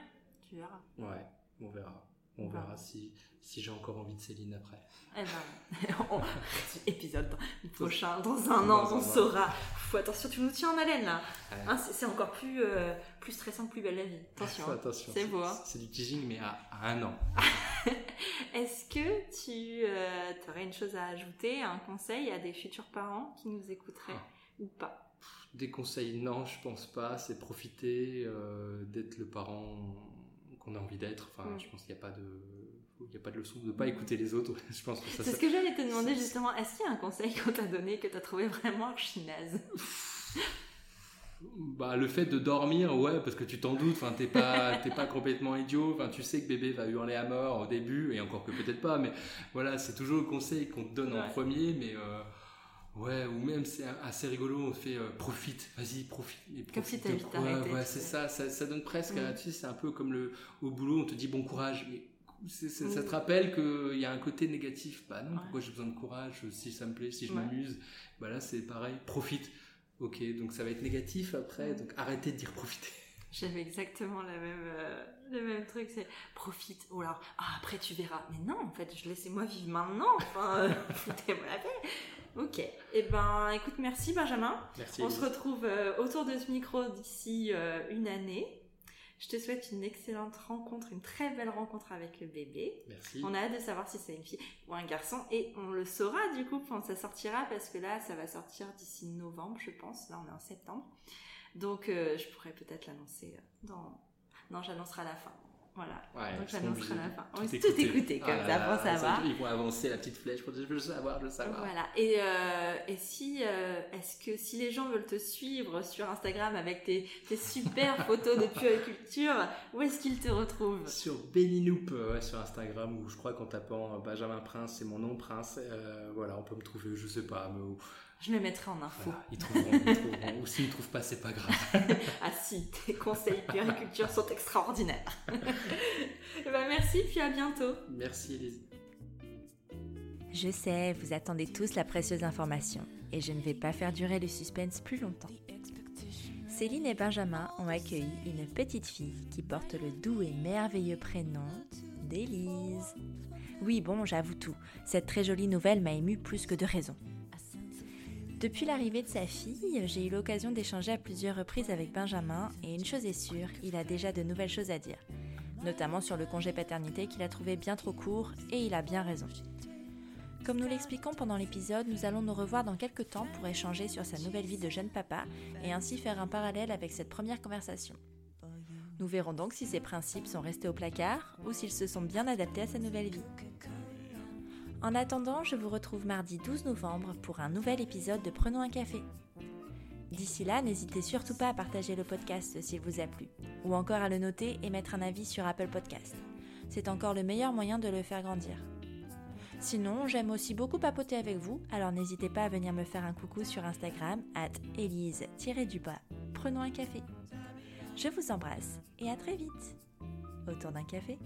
tu verras. Ouais, on verra. On verra si, si j'ai encore envie de Céline après. Eh ben, on- épisode prochain, dans un an, on saura. Faut, attention, tu nous tiens en haleine là. Ouais. Hein, c'est encore plus, euh, plus stressant que plus belle la vie. Attention. hein. Attention. C'est beau, hein. C'est du teasing, mais à, à un an. Est-ce que tu aurais une chose à ajouter, un conseil à des futurs parents qui nous écouteraient Ah. ou pas? Des conseils, non, je pense pas. C'est profiter euh, d'être le parent qu'on a envie d'être. Enfin, Mm. je pense qu'il n'y a pas de. Il n'y a pas de leçon de ne pas écouter les autres. je pense que ça, C'est ce que j'allais te demander justement. Est-ce qu'il y a un conseil qu'on t'a donné que t'as trouvé vraiment archi naze Bah, le fait de dormir, ouais, parce que tu t'en doutes, enfin, t'es pas, t'es pas complètement idiot, enfin, tu sais que bébé va hurler à mort au début, et encore que peut-être pas, mais voilà, c'est toujours le conseil qu'on te donne en premier, mais euh, ouais, ou même c'est assez rigolo, on fait euh, profite, vas-y, profite. mais Comme si profite t'avais vite arrêté, Ouais, c'est ça, ça, ça donne presque, Mm. tu sais, c'est un peu comme le, au boulot, on te dit bon courage, mais ça te rappelle qu'il y a un côté négatif, bah non, Ouais. pourquoi j'ai besoin de courage, si ça me plaît, si je Ouais. m'amuse, bah là c'est pareil, profite. Ok, donc ça va être négatif après, donc arrêtez de dire profiter. J'avais exactement la même, euh, le même truc, c'est profite. Ou alors, ah, après tu verras. Mais non, en fait, je laissez-moi vivre maintenant. Enfin, euh, foutez-moi la paix. Ok. Eh ben, écoute, merci Benjamin. Merci. On se retrouve euh, autour de ce micro d'ici euh, une année. Je te souhaite une excellente rencontre, une très belle rencontre avec le bébé. Merci. On a hâte de savoir si c'est une fille ou un garçon et on le saura du coup quand ça sortira parce que là ça va sortir d'ici novembre je pense. Là on est en septembre. Donc euh, je pourrais peut-être l'annoncer euh, dans... Non j'annoncerai à la fin. Voilà. Ouais, Donc j'annoncerai la fin. On va tout écouter. écouter comme Ah ça là pour savoir. Ils vont avancer la petite flèche pour dire je veux le savoir, je veux le savoir. Voilà. Et, euh, et si, euh, est-ce que si les gens veulent te suivre sur Instagram avec tes, tes super photos de puériculture, où est-ce qu'ils te retrouvent? Sur Beninoop, euh, ouais, sur Instagram, où je crois qu'en tapant Benjamin Prince, c'est mon nom Prince, euh, voilà, on peut me trouver, je sais pas, mais Je le mettrai en info. voilà, ils trouveront, ils trouveront. Ou s'ils ne trouvent pas, c'est pas grave. Ah si, tes conseils puériculture sont extraordinaires. Eh ben, merci, puis à bientôt. Merci Elise. Je sais, vous attendez tous la précieuse information, et je ne vais pas faire durer le suspense plus longtemps. Céline et Benjamin ont accueilli une petite fille qui porte le doux et merveilleux prénom d'Élise. Oui, bon, j'avoue tout, cette très jolie nouvelle m'a émue plus que de raison. Depuis l'arrivée de sa fille, j'ai eu l'occasion d'échanger à plusieurs reprises avec Benjamin, et une chose est sûre, il a déjà de nouvelles choses à dire, notamment sur le congé paternité qu'il a trouvé bien trop court, et il a bien raison. Comme nous l'expliquons pendant l'épisode, nous allons nous revoir dans quelques temps pour échanger sur sa nouvelle vie de jeune papa et ainsi faire un parallèle avec cette première conversation. Nous verrons donc si ses principes sont restés au placard ou s'ils se sont bien adaptés à sa nouvelle vie. En attendant, je vous retrouve mardi 12 novembre pour un nouvel épisode de Prenons un café. D'ici là, n'hésitez surtout pas à partager le podcast s'il vous a plu, ou encore à le noter et mettre un avis sur Apple Podcast. C'est encore le meilleur moyen de le faire grandir. Sinon, j'aime aussi beaucoup papoter avec vous, alors n'hésitez pas à venir me faire un coucou sur Instagram, at Elise-du-bas. Prenons un café. Je vous embrasse et à très vite autour d'un café.